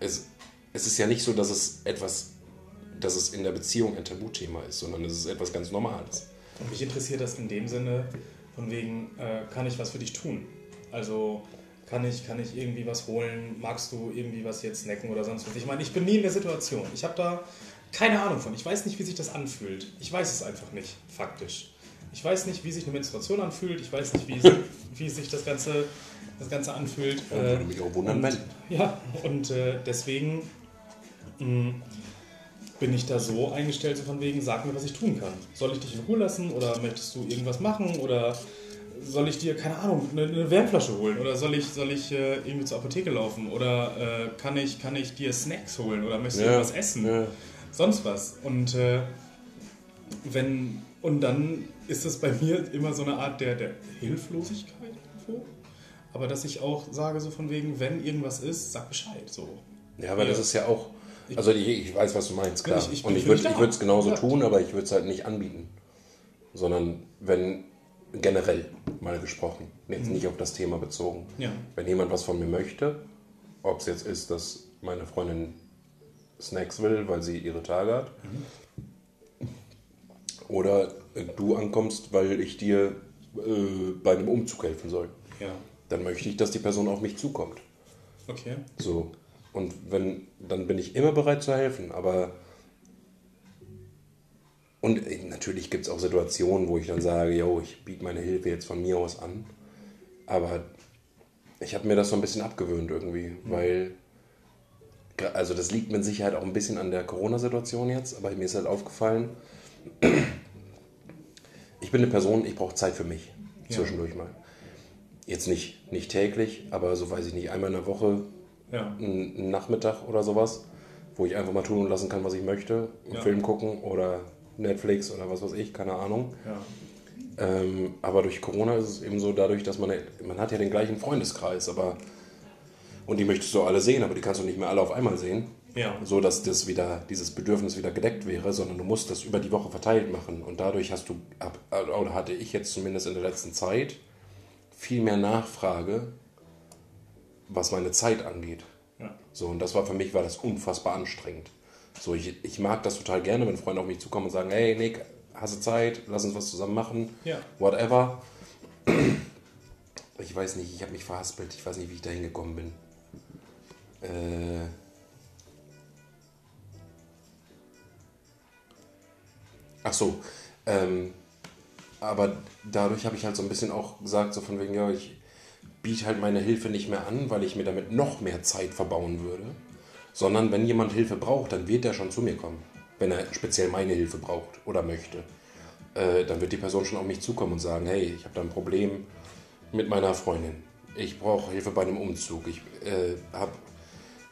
S2: es, es ist ja nicht so, dass es etwas, dass es in der Beziehung ein Tabuthema ist, sondern es ist etwas ganz Normales.
S1: Und mich interessiert das in dem Sinne, von wegen, äh, kann ich was für dich tun? Also kann ich, kann ich irgendwie was holen? Magst du irgendwie was jetzt snacken oder sonst was? Ich meine, ich bin nie in der Situation. Ich habe da keine Ahnung von. Ich weiß nicht, wie sich das anfühlt. Ich weiß es einfach nicht, faktisch. Ich weiß nicht, wie sich eine Menstruation anfühlt. Ich weiß nicht, wie, es- wie sich das Ganze, das Ganze anfühlt.
S2: Ja, würde mich auch wundern,
S1: und,
S2: wenn.
S1: Ja, und äh, deswegen mh, bin ich da so eingestellt, so von wegen, sag mir, was ich tun kann. Soll ich dich in Ruhe lassen oder möchtest du irgendwas machen oder soll ich dir, keine Ahnung, eine, eine Wärmflasche holen oder soll ich, soll ich äh, irgendwie zur Apotheke laufen oder äh, kann, ich, kann ich dir Snacks holen oder möchtest du
S2: Ja,
S1: was essen?
S2: ja.
S1: Sonst was. Und äh, wenn und dann ist es bei mir immer so eine Art der, der Hilflosigkeit irgendwo. Aber dass ich auch sage, so von wegen, wenn irgendwas ist, sag Bescheid. So.
S2: Ja, aber
S1: Ja.
S2: das ist ja auch. Also ich, ich weiß, was du meinst, klar.
S1: Ich- ich
S2: und ich würde ich es genauso
S1: Ja.
S2: tun, aber ich würde es halt nicht anbieten. Sondern wenn generell mal gesprochen, jetzt nicht auf das Thema bezogen.
S1: Ja.
S2: Wenn jemand was von mir möchte, ob es jetzt ist, dass meine Freundin Snacks will, weil sie ihre Tage hat. Oder äh, du ankommst, weil ich dir äh, bei einem Umzug helfen soll.
S1: Ja.
S2: Dann möchte ich, dass die Person auf mich zukommt.
S1: Okay.
S2: So. Und wenn, dann bin ich immer bereit zu helfen. Aber. Und äh, natürlich gibt es auch Situationen, wo ich dann sage, yo, ich biete meine Hilfe jetzt von mir aus an. Aber ich habe mir das so ein bisschen abgewöhnt irgendwie, weil. gra- Also das liegt mit Sicherheit auch ein bisschen an der Corona-Situation jetzt, aber mir ist halt aufgefallen, ich bin eine Person, ich brauche Zeit für mich
S1: Ja.
S2: zwischendurch mal. Jetzt nicht, nicht täglich, aber so weiß ich nicht, einmal in der Woche
S1: Ja.
S2: einen Nachmittag oder sowas, wo ich einfach mal tun und lassen kann, was ich möchte. Einen
S1: Ja.
S2: Film gucken oder Netflix oder was weiß ich, keine Ahnung.
S1: Ja.
S2: Ähm, aber durch Corona ist es eben so, dadurch, dass man, man hat ja den gleichen Freundeskreis, aber und die möchtest du alle sehen, aber die kannst du nicht mehr alle auf einmal sehen.
S1: Ja.
S2: So dass das wieder, dieses Bedürfnis wieder gedeckt wäre, sondern du musst das über die Woche verteilt machen. Und dadurch hast du, oder hatte ich jetzt zumindest in der letzten Zeit, viel mehr Nachfrage, was meine Zeit angeht.
S1: Ja.
S2: So, und das war für mich war das unfassbar anstrengend. So, ich, ich mag das total gerne, wenn Freunde auf mich zukommen und sagen, hey Nick, hast du Zeit, lass uns was zusammen machen,
S1: Ja.
S2: whatever. Ich weiß nicht, ich habe mich verhaspelt, ich weiß nicht, wie ich da hingekommen bin. Äh, ach so, ähm, aber dadurch habe ich halt so ein bisschen auch gesagt, so von wegen, ja, ich biete halt meine Hilfe nicht mehr an, weil ich mir damit noch mehr Zeit verbauen würde, sondern wenn jemand Hilfe braucht, dann wird er schon zu mir kommen, wenn er speziell meine Hilfe braucht oder möchte. Äh, dann wird die Person schon auf mich zukommen und sagen, hey, ich habe da ein Problem mit meiner Freundin. Ich brauche Hilfe bei einem Umzug. Ich äh, habe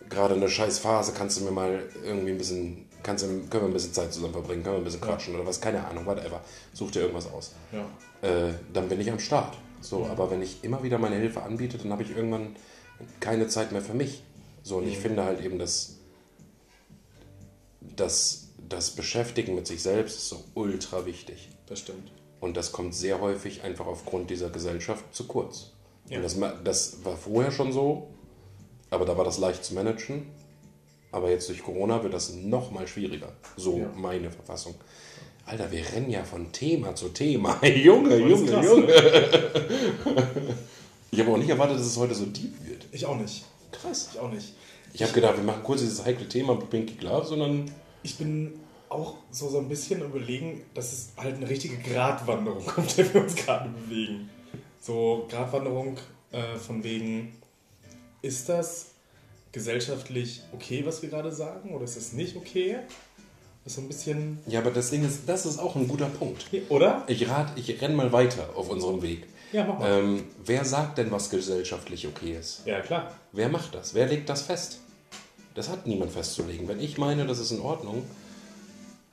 S2: gerade eine scheiß Phase. Kannst du mir mal irgendwie ein bisschen, kannst du, können wir ein bisschen Zeit zusammen verbringen, können wir ein bisschen quatschen oder was, keine Ahnung, whatever. Such dir irgendwas aus.
S1: Ja.
S2: Äh, dann bin ich am Start. So, aber wenn ich immer wieder meine Hilfe anbiete, dann habe ich irgendwann keine Zeit mehr für mich. So, und ich finde halt eben, dass das, das Beschäftigen mit sich selbst ist so ultra wichtig.
S1: Das stimmt.
S2: Und das kommt sehr häufig einfach aufgrund dieser Gesellschaft zu kurz.
S1: Ja.
S2: Und das, das war vorher schon so, aber da war das leicht zu managen. Aber jetzt durch Corona wird das noch mal schwieriger. So
S1: Ja.
S2: meine Verfassung. Alter, wir rennen ja von Thema zu Thema. Junge,
S1: Das
S2: Junge,
S1: krass,
S2: Junge.
S1: ne?
S2: Ich habe auch nicht erwartet, dass es heute so deep wird.
S1: Ich auch nicht.
S2: Krass.
S1: Ich auch nicht.
S2: Ich habe gedacht, wir machen kurz dieses heikle Thema Pinky Glove, sondern
S1: Ich bin auch so, so ein bisschen überlegen, dass es halt eine richtige Gratwanderung kommt, der wir uns gerade bewegen. So Gratwanderung äh, von wegen, ist das gesellschaftlich okay, was wir gerade sagen, oder ist es nicht okay? Ist so ein bisschen,
S2: ja, aber das Ding ist, das ist auch ein guter Punkt.
S1: oder?
S2: Ich rat, ich renn mal weiter auf unserem Weg.
S1: Ja, mach mal.
S2: Ähm, wer sagt denn, was gesellschaftlich okay ist?
S1: Ja, klar.
S2: Wer macht das? Wer legt das fest? Das hat niemand festzulegen. Wenn ich meine, das ist in Ordnung,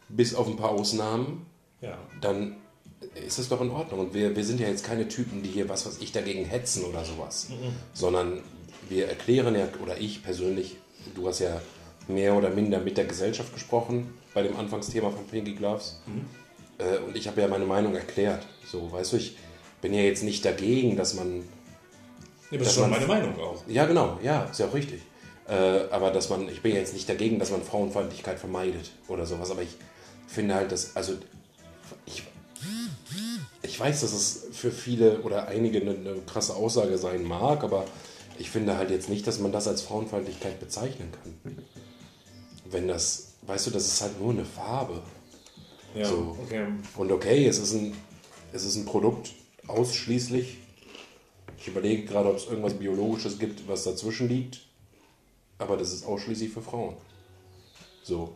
S2: bis auf ein paar Ausnahmen,
S1: Ja.
S2: dann ist es doch in Ordnung. Und wir, wir sind ja jetzt keine Typen, die hier was weiß ich dagegen hetzen oder sowas. Sondern wir erklären ja, oder ich persönlich, du hast ja mehr oder minder mit der Gesellschaft gesprochen bei dem Anfangsthema von Pinky Gloves. Äh, und ich habe ja meine Meinung erklärt. So, weißt du, ich bin ja jetzt nicht dagegen, dass man
S1: Ja, das ist schon meine Meinung auch.
S2: ja, genau, ja, ist ja auch richtig. Äh, aber dass man, ich bin jetzt nicht dagegen, dass man Frauenfeindlichkeit vermeidet oder sowas, aber ich finde halt, dass, also ich, ich weiß, dass es für viele oder einige eine, eine krasse Aussage sein mag, aber ich finde halt jetzt nicht, dass man das als Frauenfeindlichkeit bezeichnen kann. Wenn das, weißt du, das ist halt nur eine Farbe.
S1: Ja,
S2: So.
S1: okay.
S2: Und okay, es ist ein, es ist ein Produkt ausschließlich. Ich überlege gerade, ob es irgendwas Biologisches gibt, was dazwischen liegt. Aber das ist ausschließlich für Frauen. So.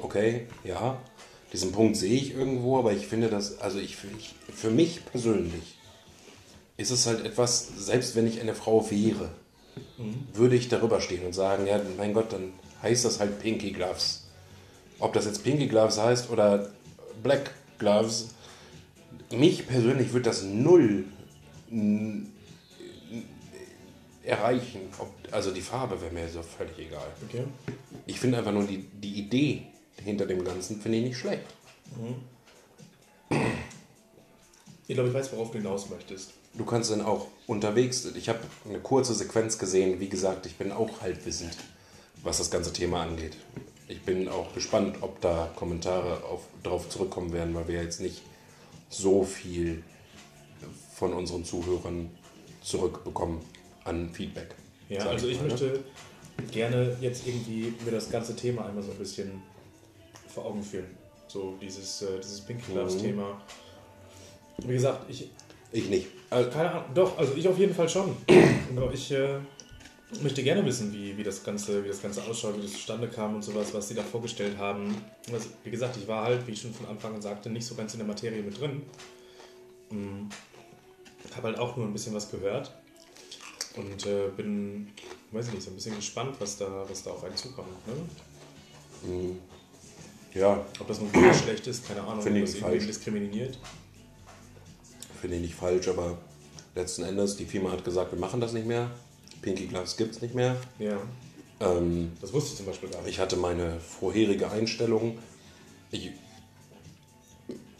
S2: Okay, ja. Diesen Punkt sehe ich irgendwo, aber ich finde das, also ich, ich für mich persönlich ist es halt etwas, selbst wenn ich eine Frau wäre, würde ich darüber stehen und sagen, ja, mein Gott, dann heißt das halt Pinky Gloves. Ob das jetzt Pinky Gloves heißt oder Black Gloves, mich persönlich wird das null erreichen. Ob, also die Farbe wäre mir so völlig egal.
S1: okay.
S2: Ich finde einfach nur die, die Idee hinter dem Ganzen finde ich nicht schlecht.
S1: Ich glaube, ich weiß, worauf du hinaus möchtest.
S2: Du kannst dann auch unterwegs, ich habe eine kurze Sequenz gesehen, wie gesagt, ich bin auch halbwissend. Was das ganze Thema angeht. Ich bin auch gespannt, ob da Kommentare auf, darauf zurückkommen werden, weil wir jetzt nicht so viel von unseren Zuhörern zurückbekommen an Feedback.
S1: Ja, also ich, ich möchte gerne jetzt irgendwie mir das ganze Thema einmal so ein bisschen vor Augen führen. So dieses, äh, dieses Pink Gloves Thema. Wie gesagt, ich.
S2: Ich nicht.
S1: Also, keine Ahnung, doch, also ich auf jeden Fall schon. ich äh, möchte gerne wissen, wie, wie, das Ganze, wie das Ganze ausschaut, wie das zustande kam und sowas, was sie da vorgestellt haben. Also, wie gesagt, ich war halt, wie ich schon von Anfang an sagte, nicht so ganz in der Materie mit drin. Hm. Habe halt auch nur ein bisschen was gehört. Und äh, bin, weiß ich nicht, so ein bisschen gespannt, was da, was da auf einen zukommt. Ne?
S2: Mhm. Ja.
S1: Ob das nun gut schlecht ist, keine Ahnung,
S2: Finde
S1: ob das irgendwie diskriminiert.
S2: Finde ich nicht falsch, aber letzten Endes, die Firma hat gesagt, wir machen das nicht mehr. Pinky Gloves gibt es nicht mehr.
S1: Ja.
S2: Ähm,
S1: das wusste ich zum Beispiel gar nicht.
S2: Ich hatte meine vorherige Einstellung. Ich,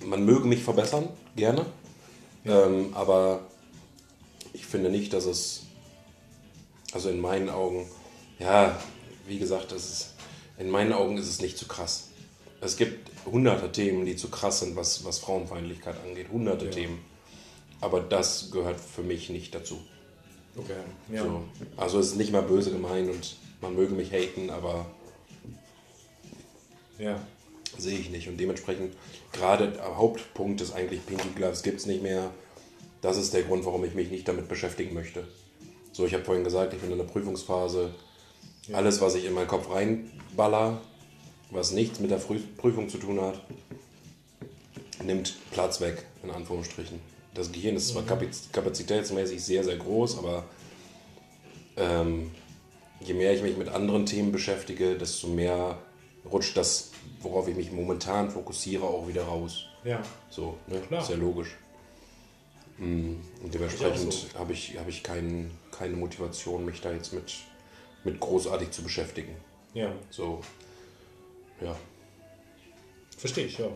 S2: man möge mich verbessern, gerne. Ja. Ähm, aber ich finde nicht, dass es also in meinen Augen, ja, wie gesagt, das ist, in meinen Augen ist es nicht zu krass. Es gibt hunderte Themen, die zu krass sind, was, was Frauenfeindlichkeit angeht. Hunderte ja. Themen. Aber das gehört für mich nicht dazu.
S1: Okay, ja.
S2: So. Also es ist nicht mal böse gemeint und man möge mich haten, aber
S1: ja.
S2: sehe ich nicht. Und dementsprechend, gerade der Hauptpunkt ist eigentlich, Pinky Gloves gibt es nicht mehr. Das ist der Grund, warum ich mich nicht damit beschäftigen möchte. So, ich habe vorhin gesagt, ich bin in der Prüfungsphase. Ja. Alles, was ich in meinen Kopf reinballer, was nichts mit der Prüfung zu tun hat, nimmt Platz weg, in Anführungsstrichen. Das Gehirn ist zwar kapazitätsmäßig sehr, sehr groß, aber ähm, je mehr ich mich mit anderen Themen beschäftige, desto mehr rutscht das, worauf ich mich momentan fokussiere, auch wieder raus.
S1: Ja.
S2: So, ne? Klar. Sehr logisch. Mm, und dementsprechend so. habe ich, hab ich kein, keine Motivation, mich da jetzt mit, mit großartig zu beschäftigen.
S1: Ja.
S2: So, ja.
S1: Verstehe ich, ja.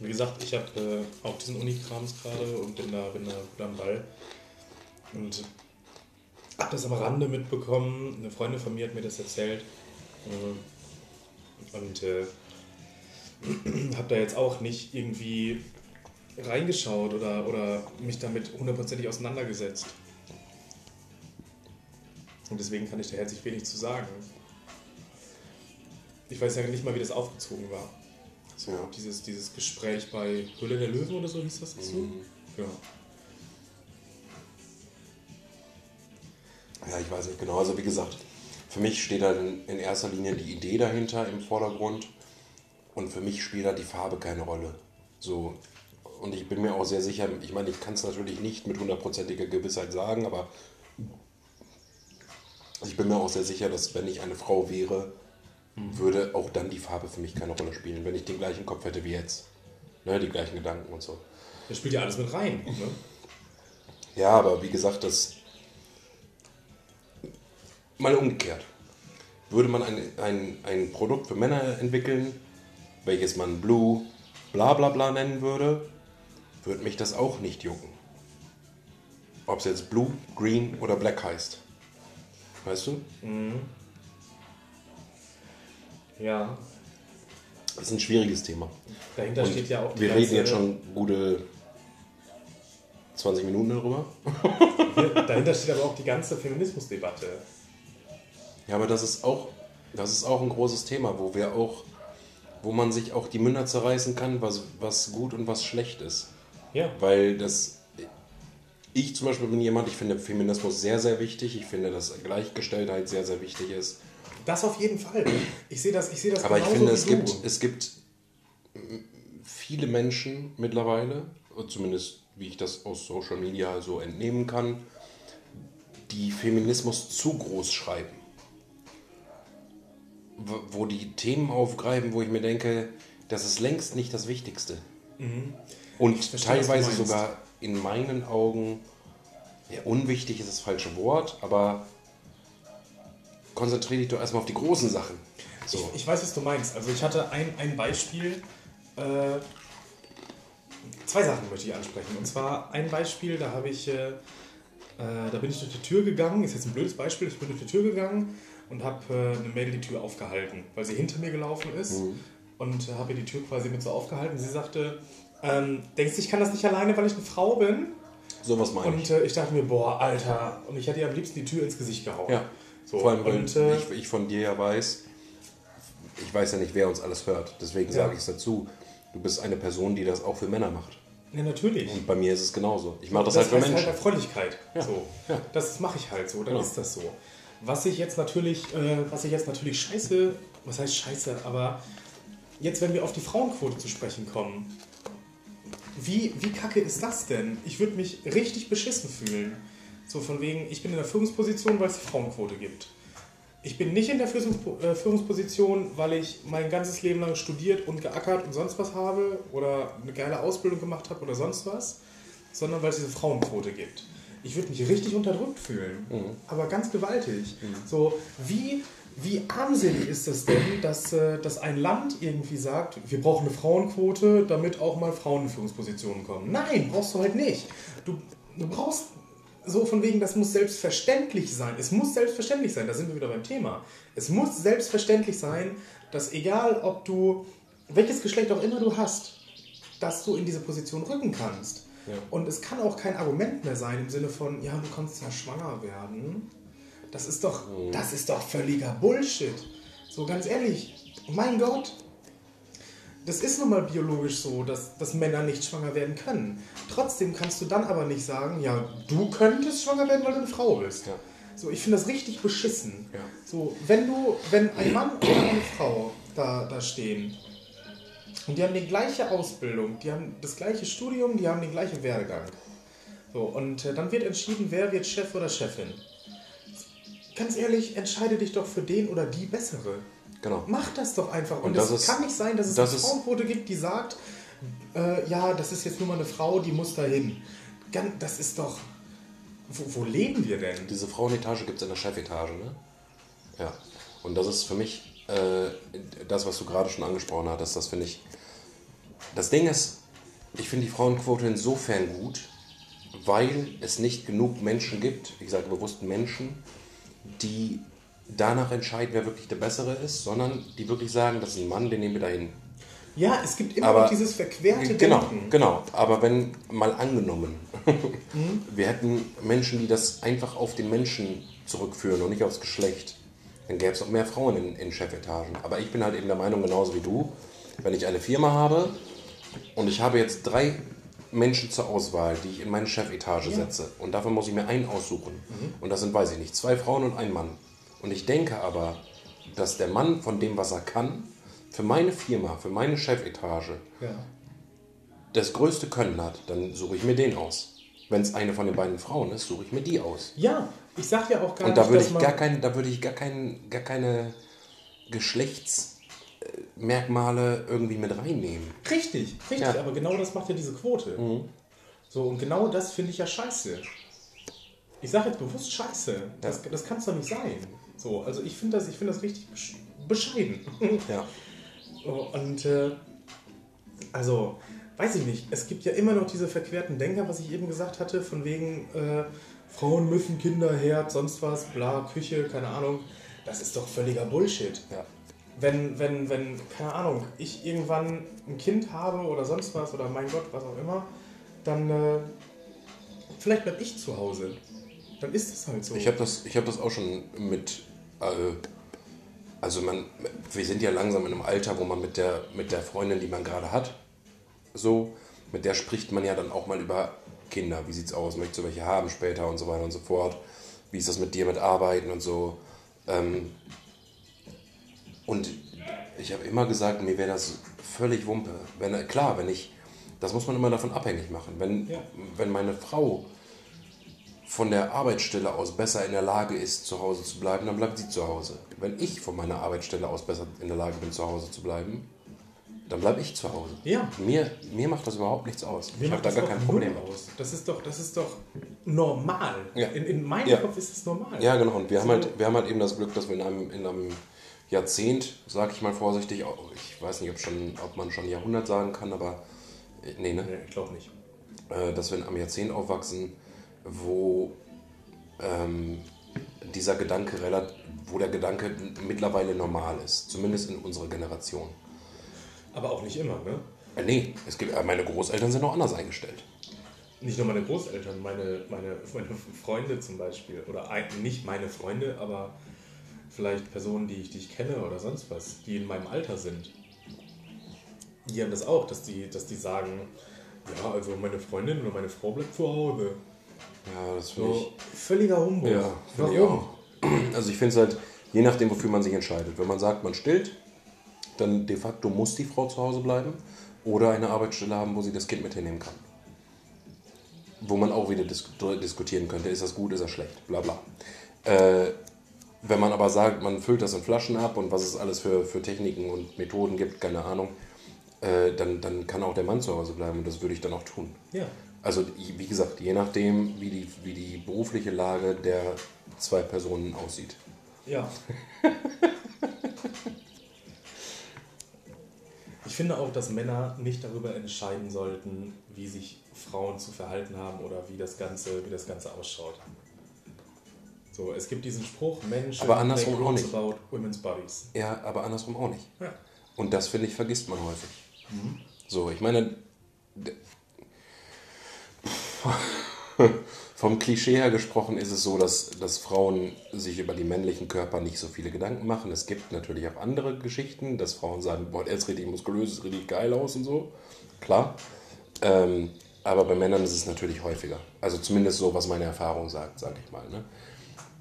S1: Wie gesagt, ich habe äh, auch diesen Unikrams gerade und bin da, bin da gut am Ball. Und habe das am Rande mitbekommen. Eine Freundin von mir hat mir das erzählt. Äh, und äh, habe da jetzt auch nicht irgendwie reingeschaut oder, oder mich damit hundertprozentig auseinandergesetzt. Und deswegen kann ich da herzlich wenig zu sagen. Ich weiß ja nicht mal, wie das aufgezogen war. So, ja. dieses, dieses Gespräch bei Höhle der Löwen oder so hieß das dazu? Mhm. Ja.
S2: Ja, ich weiß nicht genau. Also wie gesagt, für mich steht da in erster Linie die Idee dahinter im Vordergrund und für mich spielt da die Farbe keine Rolle. So, und ich bin mir auch sehr sicher, ich meine, ich kann es natürlich nicht mit hundertprozentiger Gewissheit sagen, aber ich bin mir auch sehr sicher, dass wenn ich eine Frau wäre. Würde auch dann die Farbe für mich keine Rolle spielen, wenn ich den gleichen Kopf hätte wie jetzt. Ne, die gleichen Gedanken und so.
S1: Das spielt ja alles mit rein. Ne?
S2: Ja, aber wie gesagt, das. Mal umgekehrt. Würde man ein, ein, ein Produkt für Männer entwickeln, welches man Blue bla bla bla nennen würde, würde mich das auch nicht jucken. Ob es jetzt Blue, Green oder Black heißt. Weißt du?
S1: Mhm. Ja.
S2: Das ist ein schwieriges Thema.
S1: Dahinter Und steht ja auch.
S2: Wir reden jetzt schon gute 20 Minuten darüber.
S1: dahinter steht aber auch die ganze Feminismusdebatte.
S2: Ja, aber das ist auch, das ist auch ein großes Thema, wo wir auch, wo man sich auch die Münder zerreißen kann, was, was gut und was schlecht ist.
S1: Ja.
S2: Weil das. Ich zum Beispiel bin jemand, ich finde Feminismus sehr, sehr wichtig. Ich finde, dass Gleichgestelltheit sehr, sehr wichtig ist.
S1: Das auf jeden Fall. Ich sehe das, ich sehe das
S2: Aber ich finde, es gibt, es gibt viele Menschen mittlerweile, zumindest wie ich das aus Social Media so entnehmen kann, die Feminismus zu groß schreiben. Wo die Themen aufgreifen, wo ich mir denke, das ist längst nicht das Wichtigste.
S1: Mhm.
S2: Und teilweise sogar in meinen Augen, ja, unwichtig ist das falsche Wort, aber konzentriere dich doch erstmal auf die großen Sachen.
S1: So. Ich, ich, weiß, was du meinst. Also ich hatte ein, ein Beispiel, äh, zwei Sachen möchte ich ansprechen. Und zwar ein Beispiel, da habe ich, äh, äh, da bin ich durch die Tür gegangen, ist jetzt ein blödes Beispiel, ich bin durch die Tür gegangen und habe äh, eine Mädel die Tür aufgehalten, weil sie hinter mir gelaufen ist
S2: Mhm.
S1: und habe die Tür quasi mit so aufgehalten. Sie sagte, ähm, denkst du, ich kann das nicht alleine, weil ich eine Frau bin?
S2: Sowas meine
S1: Und
S2: ich.
S1: äh, ich dachte mir, boah, Alter, und ich hätte ihr am liebsten die Tür ins Gesicht gehauen.
S2: Ja.
S1: So,
S2: Vor allem, weil ich, ich von dir ja weiß, ich weiß ja nicht, wer uns alles hört. Deswegen
S1: Ja.
S2: sage ich es dazu. Du bist eine Person, die das auch für Männer macht.
S1: ja, natürlich.
S2: Und bei mir ist es genauso. Ich mache das,
S1: das
S2: halt für
S1: heißt
S2: Menschen.
S1: halt Freundlichkeit.
S2: Ja.
S1: So.
S2: Ja.
S1: Das mache ich halt so, dann
S2: Genau.
S1: ist das so. Was ich jetzt natürlich, äh, was ich jetzt natürlich scheiße, was heißt scheiße, aber jetzt, wenn wir auf die Frauenquote zu sprechen kommen, wie, wie kacke ist das denn? Ich würde mich richtig beschissen fühlen. So von wegen, ich bin in der Führungsposition, weil es die Frauenquote gibt. Ich bin nicht in der äh, Führungsposition, weil ich mein ganzes Leben lang studiert und geackert und sonst was habe oder eine geile Ausbildung gemacht habe oder sonst was, sondern weil es diese Frauenquote gibt. Ich würde mich richtig unterdrückt fühlen, aber ganz gewaltig. So, wie, wie armselig ist es denn, dass, äh, dass ein Land irgendwie sagt, wir brauchen eine Frauenquote, damit auch mal Frauen in Führungspositionen kommen? Nein, brauchst du halt nicht. Du, du brauchst so von wegen, das muss selbstverständlich sein. Es muss selbstverständlich sein, da sind wir wieder beim Thema. Es muss selbstverständlich sein, dass egal ob du, welches Geschlecht auch immer du hast, dass du in diese Position rücken kannst.
S2: Ja.
S1: Und es kann auch kein Argument mehr sein im Sinne von, ja, du kannst ja schwanger werden. Das ist doch, das ist doch völliger Bullshit. So ganz ehrlich, mein Gott, das ist nun mal biologisch so, dass, dass Männer nicht schwanger werden können. Trotzdem kannst du dann aber nicht sagen, ja, du könntest schwanger werden, weil du eine Frau bist.
S2: Ja.
S1: So, ich finde das richtig beschissen.
S2: Ja.
S1: So, wenn du, wenn ein Mann oder eine Frau da, da stehen und die haben die gleiche Ausbildung, die haben das gleiche Studium, die haben den gleichen Werdegang. So, und äh, dann wird entschieden, wer wird Chef oder Chefin. Ganz ehrlich, entscheide dich doch für den oder die bessere.
S2: Genau.
S1: Mach das doch einfach. Und, es kann nicht sein, dass es
S2: das
S1: eine Frauenquote gibt, die sagt, äh, ja, das ist jetzt nur mal eine Frau, die muss da hin. Gan- Das ist doch. Wo, wo leben wir denn?
S2: Diese Frauenetage gibt es in der Chefetage, ne? Ja. Und das ist für mich äh, das, was du gerade schon angesprochen hattest, das finde ich. Das Ding ist, ich finde die Frauenquote insofern gut, weil es nicht genug Menschen gibt, ich sage bewusst Menschen, die danach entscheiden, wer wirklich der Bessere ist, sondern die wirklich sagen, das ist ein Mann, den nehmen wir dahin.
S1: Ja, es gibt immer
S2: Aber-
S1: noch dieses verquerte
S2: Genau,
S1: Denken.
S2: genau. Aber wenn mal angenommen, wir hätten Menschen, die das einfach auf den Menschen zurückführen und nicht aufs Geschlecht, dann gäbe es auch mehr Frauen in, in Chefetagen. Aber ich bin halt eben der Meinung, genauso wie du, wenn ich eine Firma habe und ich habe jetzt drei Menschen zur Auswahl, die ich in meine Chefetage setze und davon muss ich mir einen aussuchen. Und das sind, weiß ich nicht, zwei Frauen und ein Mann. Und ich denke aber, dass der Mann von dem, was er kann, für meine Firma, für meine Chefetage,
S1: Ja.
S2: das größte Können hat, dann suche ich mir den aus. Wenn es eine von den beiden Frauen ist, suche ich mir die aus.
S1: ja, ich sag ja auch gar
S2: Und da
S1: nicht,
S2: würde ich gar kein, da würde ich gar kein, gar keine Geschlechtsmerkmale irgendwie mit reinnehmen.
S1: Richtig, richtig,
S2: Ja. Mhm.
S1: aber genau das macht ja diese Quote. So, und genau das finde ich ja scheiße. Ich sage jetzt bewusst scheiße. Das, das kann es doch nicht sein. So, also ich finde das, ich finde das richtig besch- bescheiden.
S2: Ja.
S1: Und äh, also, weiß ich nicht, es gibt ja immer noch diese verquerten Denker, was ich eben gesagt hatte, von wegen äh, Frauen müssen Kinder, Herd, sonst was, bla, Küche, keine Ahnung. Das ist doch völliger Bullshit.
S2: Ja.
S1: Wenn, wenn, wenn, keine Ahnung, ich irgendwann ein Kind habe oder sonst was oder mein Gott, was auch immer, dann äh, vielleicht bleib ich zu Hause. Dann ist es halt so.
S2: Ich habe das, ich hab das auch schon mit. Äh, also, man, wir sind ja langsam in einem Alter, wo man mit der, mit der Freundin, die man gerade hat, so, mit der spricht man ja dann auch mal über Kinder. Wie sieht's aus? Möchtest du welche haben später und so weiter und so fort? Wie ist das mit dir mit Arbeiten und so? Ähm, und ich habe immer gesagt, mir wäre das völlig Wumpe. Wenn, klar, wenn ich, das muss man immer davon abhängig machen. Wenn,
S1: Ja.
S2: wenn meine Frau von der Arbeitsstelle aus besser in der Lage ist, zu Hause zu bleiben, dann bleibt sie zu Hause. Wenn ich von meiner Arbeitsstelle aus besser in der Lage bin, zu Hause zu bleiben, dann bleibe ich zu Hause.
S1: Ja.
S2: Mir, mir macht das überhaupt nichts aus.
S1: Mir
S2: ich habe da gar kein Problem.
S1: aus. Das ist doch, das ist doch normal.
S2: Ja.
S1: In, in meinem
S2: Ja.
S1: Kopf ist es normal.
S2: Ja, genau. Und wir, haben
S1: So.
S2: halt, wir haben halt eben das Glück, dass wir in einem, in einem Jahrzehnt, sage ich mal vorsichtig, ich weiß nicht, ob, schon, ob man schon Jahrhundert sagen kann, aber äh, nee, ne?
S1: Nee, ich glaube nicht.
S2: äh, dass wir in einem Jahrzehnt aufwachsen, wo ähm, dieser Gedanke wo der Gedanke mittlerweile normal ist, zumindest in unserer Generation.
S1: Aber auch nicht immer, ne?
S2: Äh, nee, es gibt, äh, meine Großeltern sind auch anders eingestellt.
S1: Nicht nur meine Großeltern, meine, meine, meine Freunde zum Beispiel. Oder ein, nicht meine Freunde, aber vielleicht Personen, die ich, die ich kenne oder sonst was, die in meinem Alter sind. Die haben das auch, dass die, dass die sagen, ja, also meine Freundin oder meine Frau bleibt zu Hause.
S2: Ja, das finde
S1: So, völliger Humbug.
S2: ich. Ja, finde ich auch. Also ich finde es halt, je nachdem, wofür man sich entscheidet. Wenn man sagt, man stillt, dann de facto muss die Frau zu Hause bleiben oder eine Arbeitsstelle haben, wo sie das Kind mit hinnehmen kann. Wo man auch wieder dis diskutieren könnte, ist das gut, ist das schlecht, bla bla. Äh, wenn man aber sagt, man füllt das in Flaschen ab und was es alles für, für Techniken und Methoden gibt, keine Ahnung, äh, dann, dann kann auch der Mann zu Hause bleiben und das würde ich dann auch tun.
S1: Ja.
S2: Also wie gesagt, je nachdem, wie die, wie die berufliche Lage der zwei Personen aussieht.
S1: Ja. Ich finde auch, dass Männer nicht darüber entscheiden sollten, wie sich Frauen zu verhalten haben oder wie das Ganze, wie das Ganze ausschaut. So, es gibt diesen Spruch, Menschen
S2: Aber andersrum
S1: make
S2: auch nicht.
S1: about women's bodies.
S2: Ja, aber andersrum auch nicht.
S1: Ja.
S2: Und das, finde ich, vergisst man häufig. So, ich meine, vom Klischee her gesprochen ist es so, dass, dass Frauen sich über die männlichen Körper nicht so viele Gedanken machen. Es gibt natürlich auch andere Geschichten, dass Frauen sagen, boah, der ist richtig muskulös, ist richtig geil aus und so. Klar. Ähm, aber bei Männern ist es natürlich häufiger. Also zumindest so, was meine Erfahrung sagt, sage ich mal. Ne?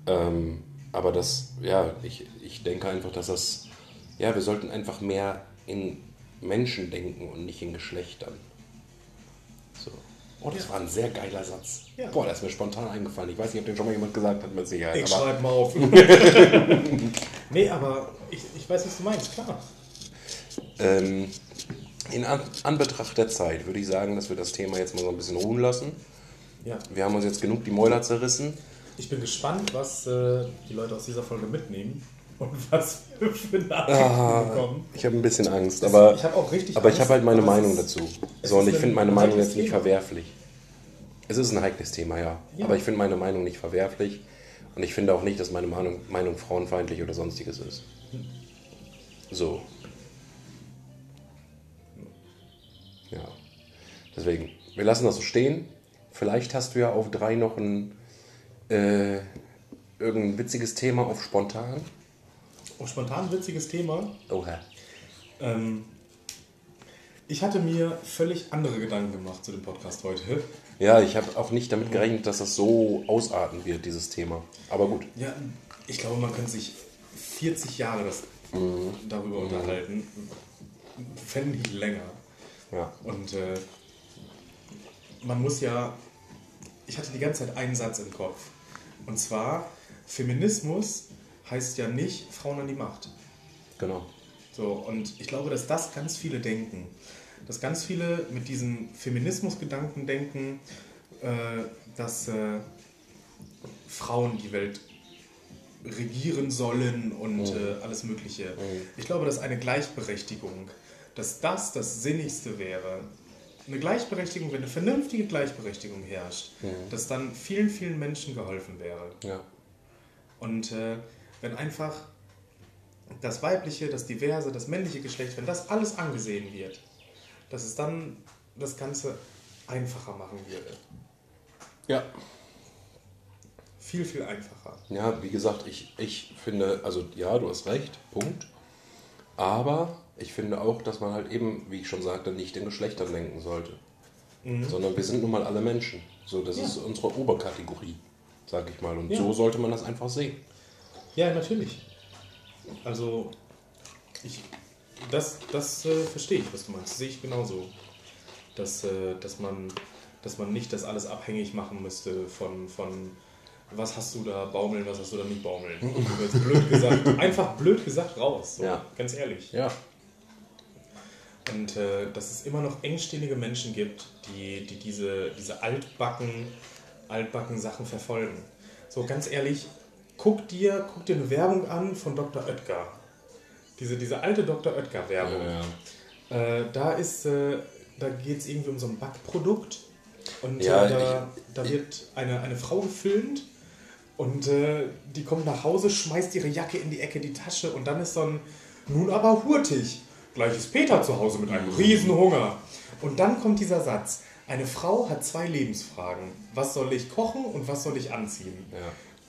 S2: Ähm, aber das, ja, ich, ich denke einfach, dass das, ja, wir sollten einfach mehr in Menschen denken und nicht in Geschlechtern. Oh, das war ein sehr geiler Satz.
S1: Ja.
S2: Boah, der ist mir spontan eingefallen. Ich weiß nicht, ob den schon mal jemand gesagt hat mit Sicherheit.
S1: Ich schreibe mal auf. nee, aber ich, ich weiß, was du meinst, klar.
S2: ähm, in An Anbetracht der Zeit würde ich sagen, dass wir das Thema jetzt mal so ein bisschen ruhen lassen.
S1: Ja.
S2: Wir haben uns jetzt genug die Mäuler zerrissen.
S1: Ich bin gespannt, was äh, die Leute aus dieser Folge mitnehmen und was wir für Nachrichten
S2: Ah,
S1: bekommen.
S2: ich habe ein bisschen Angst, aber
S1: ich habe auch richtig
S2: Aber ich
S1: Angst,
S2: habe halt meine Meinung dazu. So, und ich finde meine Meinung jetzt nicht verwerflich. Es ist ein heikles Thema, ja.
S1: Ja.
S2: Aber ich finde meine Meinung nicht verwerflich. Und ich finde auch nicht, dass meine Meinung, Meinung frauenfeindlich oder sonstiges ist. So. Ja. Deswegen, wir lassen das so stehen. Vielleicht hast du ja auf drei noch ein äh, irgendein witziges Thema auf spontan.
S1: Auch spontan ein witziges Thema.
S2: Oha.
S1: Ähm, ich hatte mir völlig andere Gedanken gemacht zu dem Podcast heute.
S2: Ja, ich habe auch nicht damit gerechnet, dass das so ausarten wird, dieses Thema. Aber gut.
S1: Ja, ich glaube, man könnte sich 40 Jahre das darüber unterhalten. Wenn nicht länger.
S2: Ja.
S1: Und äh, man muss ja. Ich hatte die ganze Zeit einen Satz im Kopf. Und zwar: Feminismus heißt ja nicht Frauen an die Macht.
S2: Genau.
S1: So, und ich glaube, dass das ganz viele denken. Dass ganz viele mit diesem Feminismusgedanken denken, äh, dass äh, Frauen die Welt regieren sollen und äh, alles Mögliche. Ich glaube, dass eine Gleichberechtigung, dass das das Sinnigste wäre. Eine Gleichberechtigung, wenn eine vernünftige Gleichberechtigung herrscht, dass dann vielen, vielen Menschen geholfen wäre.
S2: Ja.
S1: Und äh, wenn einfach das weibliche, das diverse, das männliche Geschlecht, wenn das alles angesehen wird, dass es dann das Ganze einfacher machen würde.
S2: Ja.
S1: Viel, viel einfacher.
S2: Ja, wie gesagt, ich, ich finde, also ja, du hast recht, Punkt. Aber ich finde auch, dass man halt eben, wie ich schon sagte, nicht in Geschlechtern denken sollte. Sondern wir sind nun mal alle Menschen. So, das
S1: Ja.
S2: ist unsere Oberkategorie, sag ich mal. Und
S1: Ja.
S2: so sollte man das einfach sehen.
S1: Ja, natürlich. Also, ich, das, das äh, verstehe ich, was du meinst. Sehe ich genauso. Dass, äh, dass, man, dass man nicht das alles abhängig machen müsste von, von was hast du da baumeln, was hast du da nicht baumeln. Jetzt blöd gesagt, einfach blöd gesagt raus. So,
S2: Ja.
S1: Ganz ehrlich.
S2: Ja.
S1: Und äh, dass es immer noch engständige Menschen gibt, die, die diese, diese altbacken, altbacken Sachen verfolgen. So ganz ehrlich, guck dir, guck dir eine Werbung an von Dr. Oetker. Diese, diese alte Dr. Oetker-Werbung. Äh, da ist, äh, da geht es irgendwie um so ein Backprodukt. Und
S2: Ja,
S1: äh, da, da wird eine, eine Frau gefilmt Und äh, die kommt nach Hause, schmeißt ihre Jacke in die Ecke, die Tasche und dann ist so ein, nun aber hurtig. Gleich ist Peter zu Hause mit einem riesen Hunger. Und dann kommt dieser Satz. Eine Frau hat zwei Lebensfragen. Was soll ich kochen und was soll ich anziehen?
S2: Ja.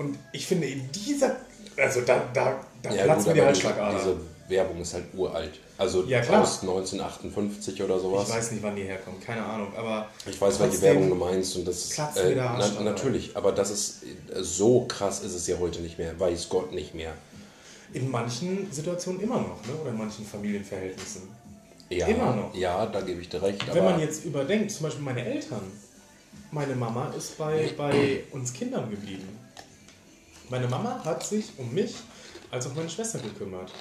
S1: Und ich finde, in dieser, also da, da, da
S2: Ja,
S1: platzt
S2: gut,
S1: mir die
S2: aber die-
S1: Halsschlagader.
S2: diese Werbung ist halt uralt. Also
S1: Ja, klar.
S2: aus 1958 oder sowas.
S1: Ich weiß nicht, wann die herkommt, keine Ahnung, aber.
S2: Ich weiß, welche Werbung du meinst und das ist
S1: platzt
S2: äh, na, natürlich, aber das ist äh, so krass ist es ja heute nicht mehr, weiß Gott nicht mehr.
S1: In manchen Situationen immer noch, ne? oder in manchen Familienverhältnissen.
S2: Ja,
S1: Immer noch.
S2: Ja, da gebe ich dir recht.
S1: Wenn man jetzt überdenkt, zum Beispiel meine Eltern. Meine Mama ist bei, bei uns Kindern geblieben. Meine Mama hat sich um mich als auch meine Schwester gekümmert.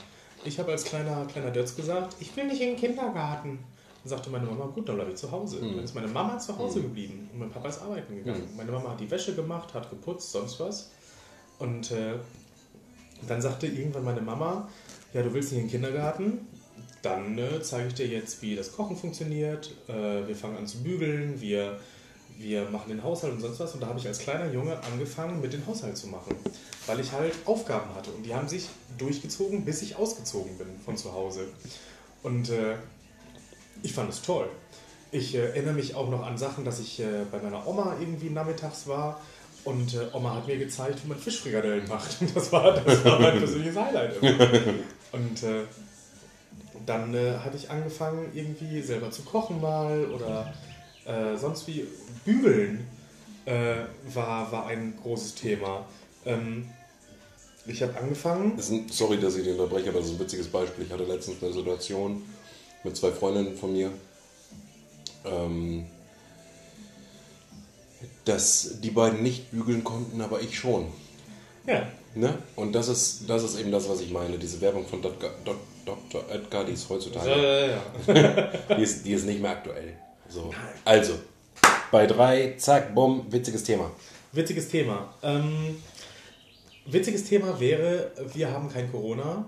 S1: Ich habe als kleiner, kleiner Dötz gesagt, ich will nicht in den Kindergarten. Dann sagte meine Mama, gut, dann bleibe ich zu Hause. Dann ist meine Mama zu Hause geblieben und mein Papa ist arbeiten gegangen. Meine Mama hat die Wäsche gemacht, hat geputzt, sonst was. Und äh, dann sagte irgendwann meine Mama, ja, du willst nicht in den Kindergarten, dann äh, zeige ich dir jetzt, wie das Kochen funktioniert. Äh, wir fangen an zu bügeln, wir, wir machen den Haushalt und sonst was. Und da habe ich als kleiner Junge angefangen, mit dem Haushalt zu machen, weil ich halt Aufgaben hatte. Und die haben sich durchgezogen, bis ich ausgezogen bin von zu Hause. Und äh, ich fand es toll. Ich äh, erinnere mich auch noch an Sachen, dass ich äh, bei meiner Oma irgendwie nachmittags war und äh, Oma hat mir gezeigt, wie man Fischfrikadellen macht. Und das war, das war mein persönliches Highlight immer. Und äh, dann äh, habe ich angefangen, irgendwie selber zu kochen mal oder äh, sonst wie bügeln äh, war, war ein großes Thema. Ähm, ich habe angefangen.
S2: Das ein, sorry, dass ich den unterbreche, aber das ist ein witziges Beispiel. Ich hatte letztens eine Situation mit zwei Freundinnen von mir, ähm, dass die beiden nicht bügeln konnten, aber ich schon.
S1: Ja,
S2: Ne? Und das ist, das ist eben das, was ich meine. Diese Werbung von Dr. Dr. Edgar, die ist heutzutage,
S1: äh, ja.
S2: die ist, die ist nicht mehr aktuell. So. Also, bei drei, zack, bumm, witziges Thema.
S1: Witziges Thema. Ähm, witziges Thema wäre, wir haben kein Corona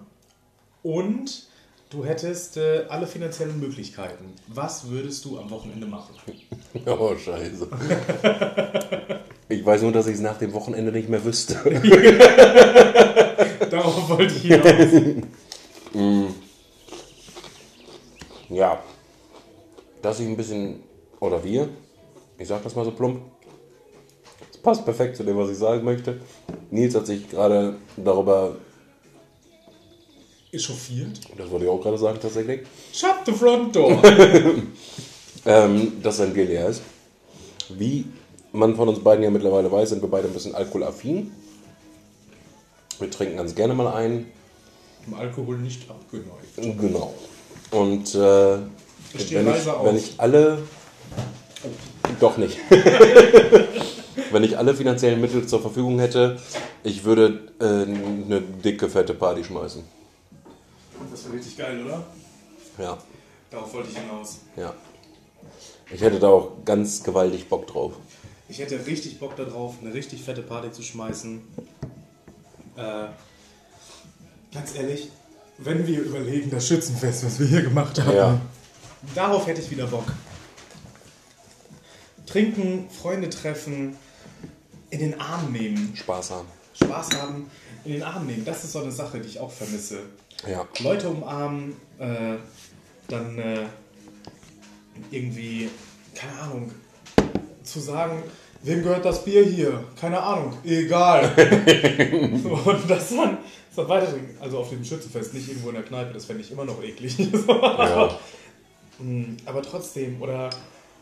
S1: und du hättest äh, alle finanziellen Möglichkeiten. Was würdest du am Wochenende machen?
S2: Oh, scheiße. Ich weiß nur, dass ich es nach dem Wochenende nicht mehr wüsste.
S1: Darauf wollte ich hinaus.
S2: Ja. Dass ich ein bisschen, oder wir, ich sag das mal so plump, es passt perfekt zu dem, was ich sagen möchte. Nils hat sich gerade darüber,
S1: Echauffiert.
S2: das wollte ich auch gerade sagen tatsächlich,
S1: Shut the front door.
S2: ähm, dass sein Bier leer ist. Wie man von uns beiden ja mittlerweile weiß, sind wir beide ein bisschen alkoholaffin. Wir trinken ganz gerne mal einen.
S1: Dem Alkohol nicht abgeneigt.
S2: Genau. Und äh, wenn, ich, wenn ich alle. Doch nicht. wenn ich alle finanziellen Mittel zur Verfügung hätte, ich würde äh, eine dicke, fette Party schmeißen.
S1: Das wäre richtig geil, oder?
S2: Ja,
S1: Darauf wollte ich hinaus.
S2: ja. Ich hätte da auch ganz gewaltig Bock drauf.
S1: Ich hätte richtig Bock darauf, eine richtig fette Party zu schmeißen. Äh, ganz ehrlich, wenn wir überlegen, das Schützenfest, was wir hier gemacht haben,
S2: Ja.
S1: darauf hätte ich wieder Bock. Trinken, Freunde treffen, in den Arm nehmen,
S2: Spaß haben.
S1: Spaß haben, in den Arm nehmen. Das ist so eine Sache, die ich auch vermisse.
S2: Ja.
S1: Leute umarmen, äh, dann äh, irgendwie, keine Ahnung, zu sagen, wem gehört das Bier hier? Keine Ahnung, egal. Und das dann, das dann weitertrinken. Also auf dem Schützenfest, nicht irgendwo in der Kneipe, das fände ich immer noch eklig.
S2: Ja.
S1: Mm, Aber trotzdem, oder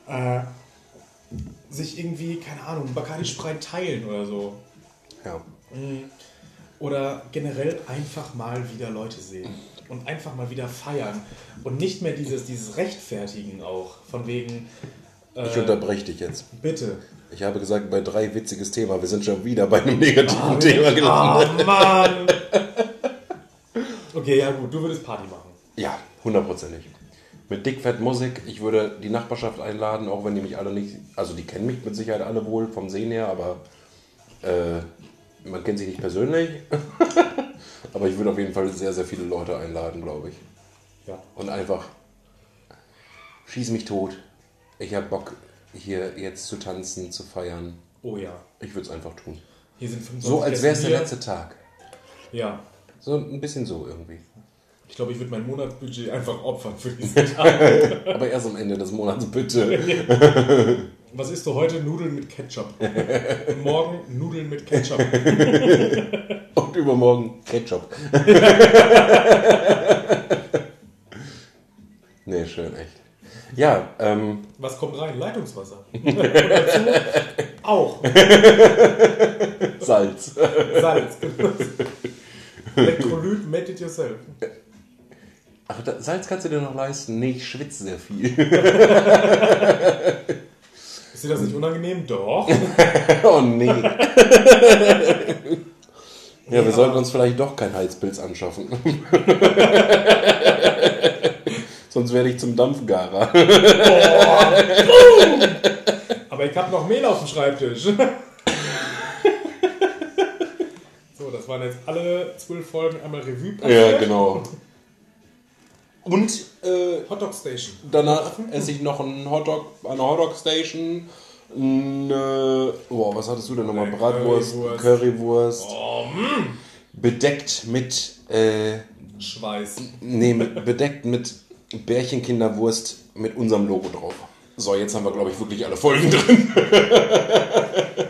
S1: äh, sich irgendwie, keine Ahnung, Bacardi Spreit teilen oder so.
S2: ja.
S1: Oder generell einfach mal wieder Leute sehen. Und einfach mal wieder feiern. Und nicht mehr dieses, dieses Rechtfertigen auch. Von wegen,
S2: Ich unterbreche dich jetzt.
S1: bitte.
S2: Ich habe gesagt, bei drei witziges Thema. Wir sind schon wieder bei einem negativen Thema gelandet.
S1: Oh Mann! Okay, ja gut, du würdest Party machen.
S2: Ja, hundertprozentig. Mit dickfett Musik. Ich würde die Nachbarschaft einladen, auch wenn die mich alle nicht. Also, die kennen mich mit Sicherheit alle wohl vom Sehen her, aber äh, man kennt sich nicht persönlich. aber ich würde auf jeden Fall sehr, sehr viele Leute einladen, glaube ich.
S1: Ja.
S2: Und einfach schieß mich tot. Ich habe Bock, hier jetzt zu tanzen, zu feiern.
S1: Oh ja.
S2: Ich würde es einfach tun.
S1: Hier sind 25
S2: So als wäre es der letzte Tag.
S1: Ja.
S2: So ein bisschen so irgendwie.
S1: Ich glaube, ich würde mein Monatsbudget einfach opfern für diesen Tag.
S2: Aber erst am Ende des Monats, bitte.
S1: Was isst du heute? Nudeln mit Ketchup. Und morgen Nudeln mit Ketchup.
S2: Und übermorgen Ketchup. nee, schön, echt. Ja, ähm,
S1: Was kommt rein? Leitungswasser. Und dazu auch
S2: Salz.
S1: Salz. Elektrolyt, made it yourself.
S2: Ach, da, Salz kannst du dir noch leisten? Nee, ich schwitze sehr viel.
S1: Ist dir das nicht unangenehm? Doch.
S2: oh nee. Ja, wir sollten uns vielleicht doch kein Heizpilz anschaffen. Sonst werde ich zum Dampfgarer.
S1: Aber ich habe noch Mehl auf dem Schreibtisch. So, das waren jetzt alle zwölf Folgen einmal Revue passiert.
S2: Ja, genau. Und äh,
S1: Hotdog Station.
S2: danach esse ich noch einen Hotdog, eine Hotdog Station. Eine, boah, was hattest du denn nochmal? Bratwurst,
S1: Currywurst.
S2: Currywurst.
S1: Oh, mm.
S2: Bedeckt mit, äh,
S1: Schweiß.
S2: nee, mit, bedeckt mit Bärchenkinderwurst mit unserem Logo drauf. So, jetzt haben wir, glaube ich, wirklich alle Folgen drin.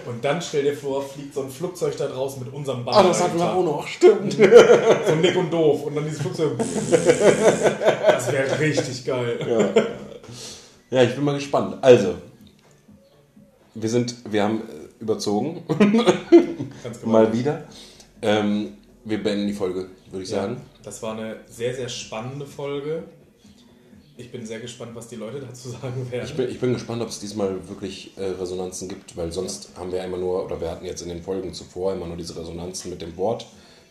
S1: Und dann stell dir vor, fliegt so ein Flugzeug da draußen mit unserem Band.
S2: Ah, das hatten wir auch noch, stimmt.
S1: So Nick und doof. Und dann dieses Flugzeug. Das wäre richtig geil.
S2: Ja, ich bin mal gespannt. Also, wir sind, wir haben äh, überzogen,
S1: Ganz genau.
S2: mal wieder. Ähm, wir beenden die Folge, würde ich sagen.
S1: Das war eine sehr, sehr spannende Folge. Ich bin sehr gespannt, was die Leute dazu sagen werden.
S2: Ich bin, ich bin gespannt, ob es diesmal wirklich äh, Resonanzen gibt, weil sonst haben wir immer nur, oder wir hatten jetzt in den Folgen zuvor immer nur diese Resonanzen mit dem Wort,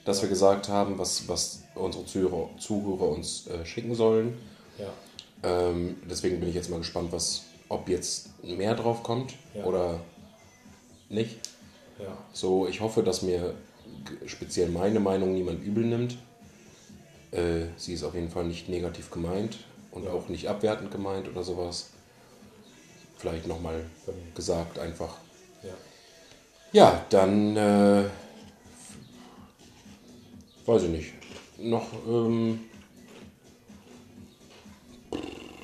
S2: das wir gesagt haben, was, was unsere Zuhörer, Zuhörer uns äh, schicken sollen.
S1: ja.
S2: Ähm, deswegen bin ich jetzt mal gespannt, was, ob jetzt mehr drauf kommt
S1: Ja.
S2: oder nicht.
S1: Ja.
S2: So, ich hoffe, dass mir speziell meine Meinung niemand übel nimmt. Äh, sie ist auf jeden Fall nicht negativ gemeint und
S1: Ja.
S2: auch nicht abwertend gemeint oder sowas. Vielleicht nochmal gesagt einfach.
S1: ja.
S2: Ja, dann äh, weiß ich nicht. Noch ähm,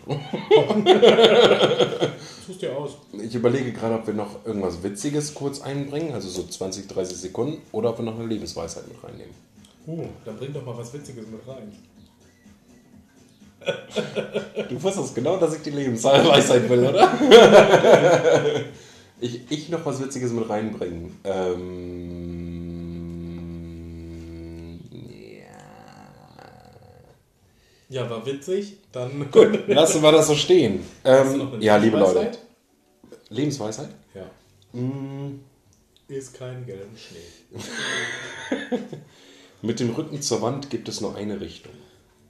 S1: Such's dir aus.
S2: ich überlege gerade, ob wir noch irgendwas Witziges kurz einbringen, also so 20, 30 Sekunden, oder ob wir noch eine Lebensweisheit mit reinnehmen.
S1: Uh, dann bring doch mal was Witziges mit rein.
S2: Du wusstest genau, dass ich die Lebensweisheit will, oder? ich, ich noch was Witziges mit reinbringen. Ähm, ja.
S1: Ja, war witzig. Dann.
S2: Gut, lassen wir das so stehen. Ähm, ja, liebe Leute.
S1: Lebensweisheit?
S2: Lebensweisheit?
S1: Ja.
S2: Mm,
S1: Ist kein gelben Schnee.
S2: Mit dem Rücken zur Wand gibt es nur eine Richtung.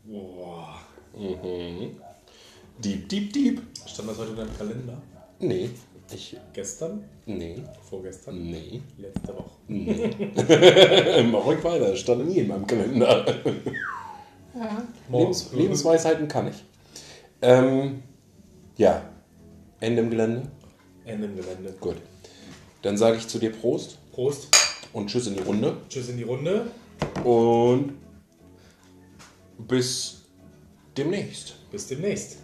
S1: Boah.
S2: Dieb, dieb, dieb.
S1: Stand das heute in deinem Kalender?
S2: Nee, ich.
S1: Gestern?
S2: Nee,
S1: Vorgestern?
S2: nee.
S1: Letzte Woche.
S2: Mach ruhig weiter, stand nie in meinem Kalender. Lebens Lebensweisheiten kann ich. Ähm, ja, Ende im Gelände.
S1: Ende im Gelände.
S2: Gut. Dann sage ich zu dir Prost
S1: Prost.
S2: und Tschüss in die Runde.
S1: Tschüss in die Runde.
S2: Und bis demnächst.
S1: Bis demnächst.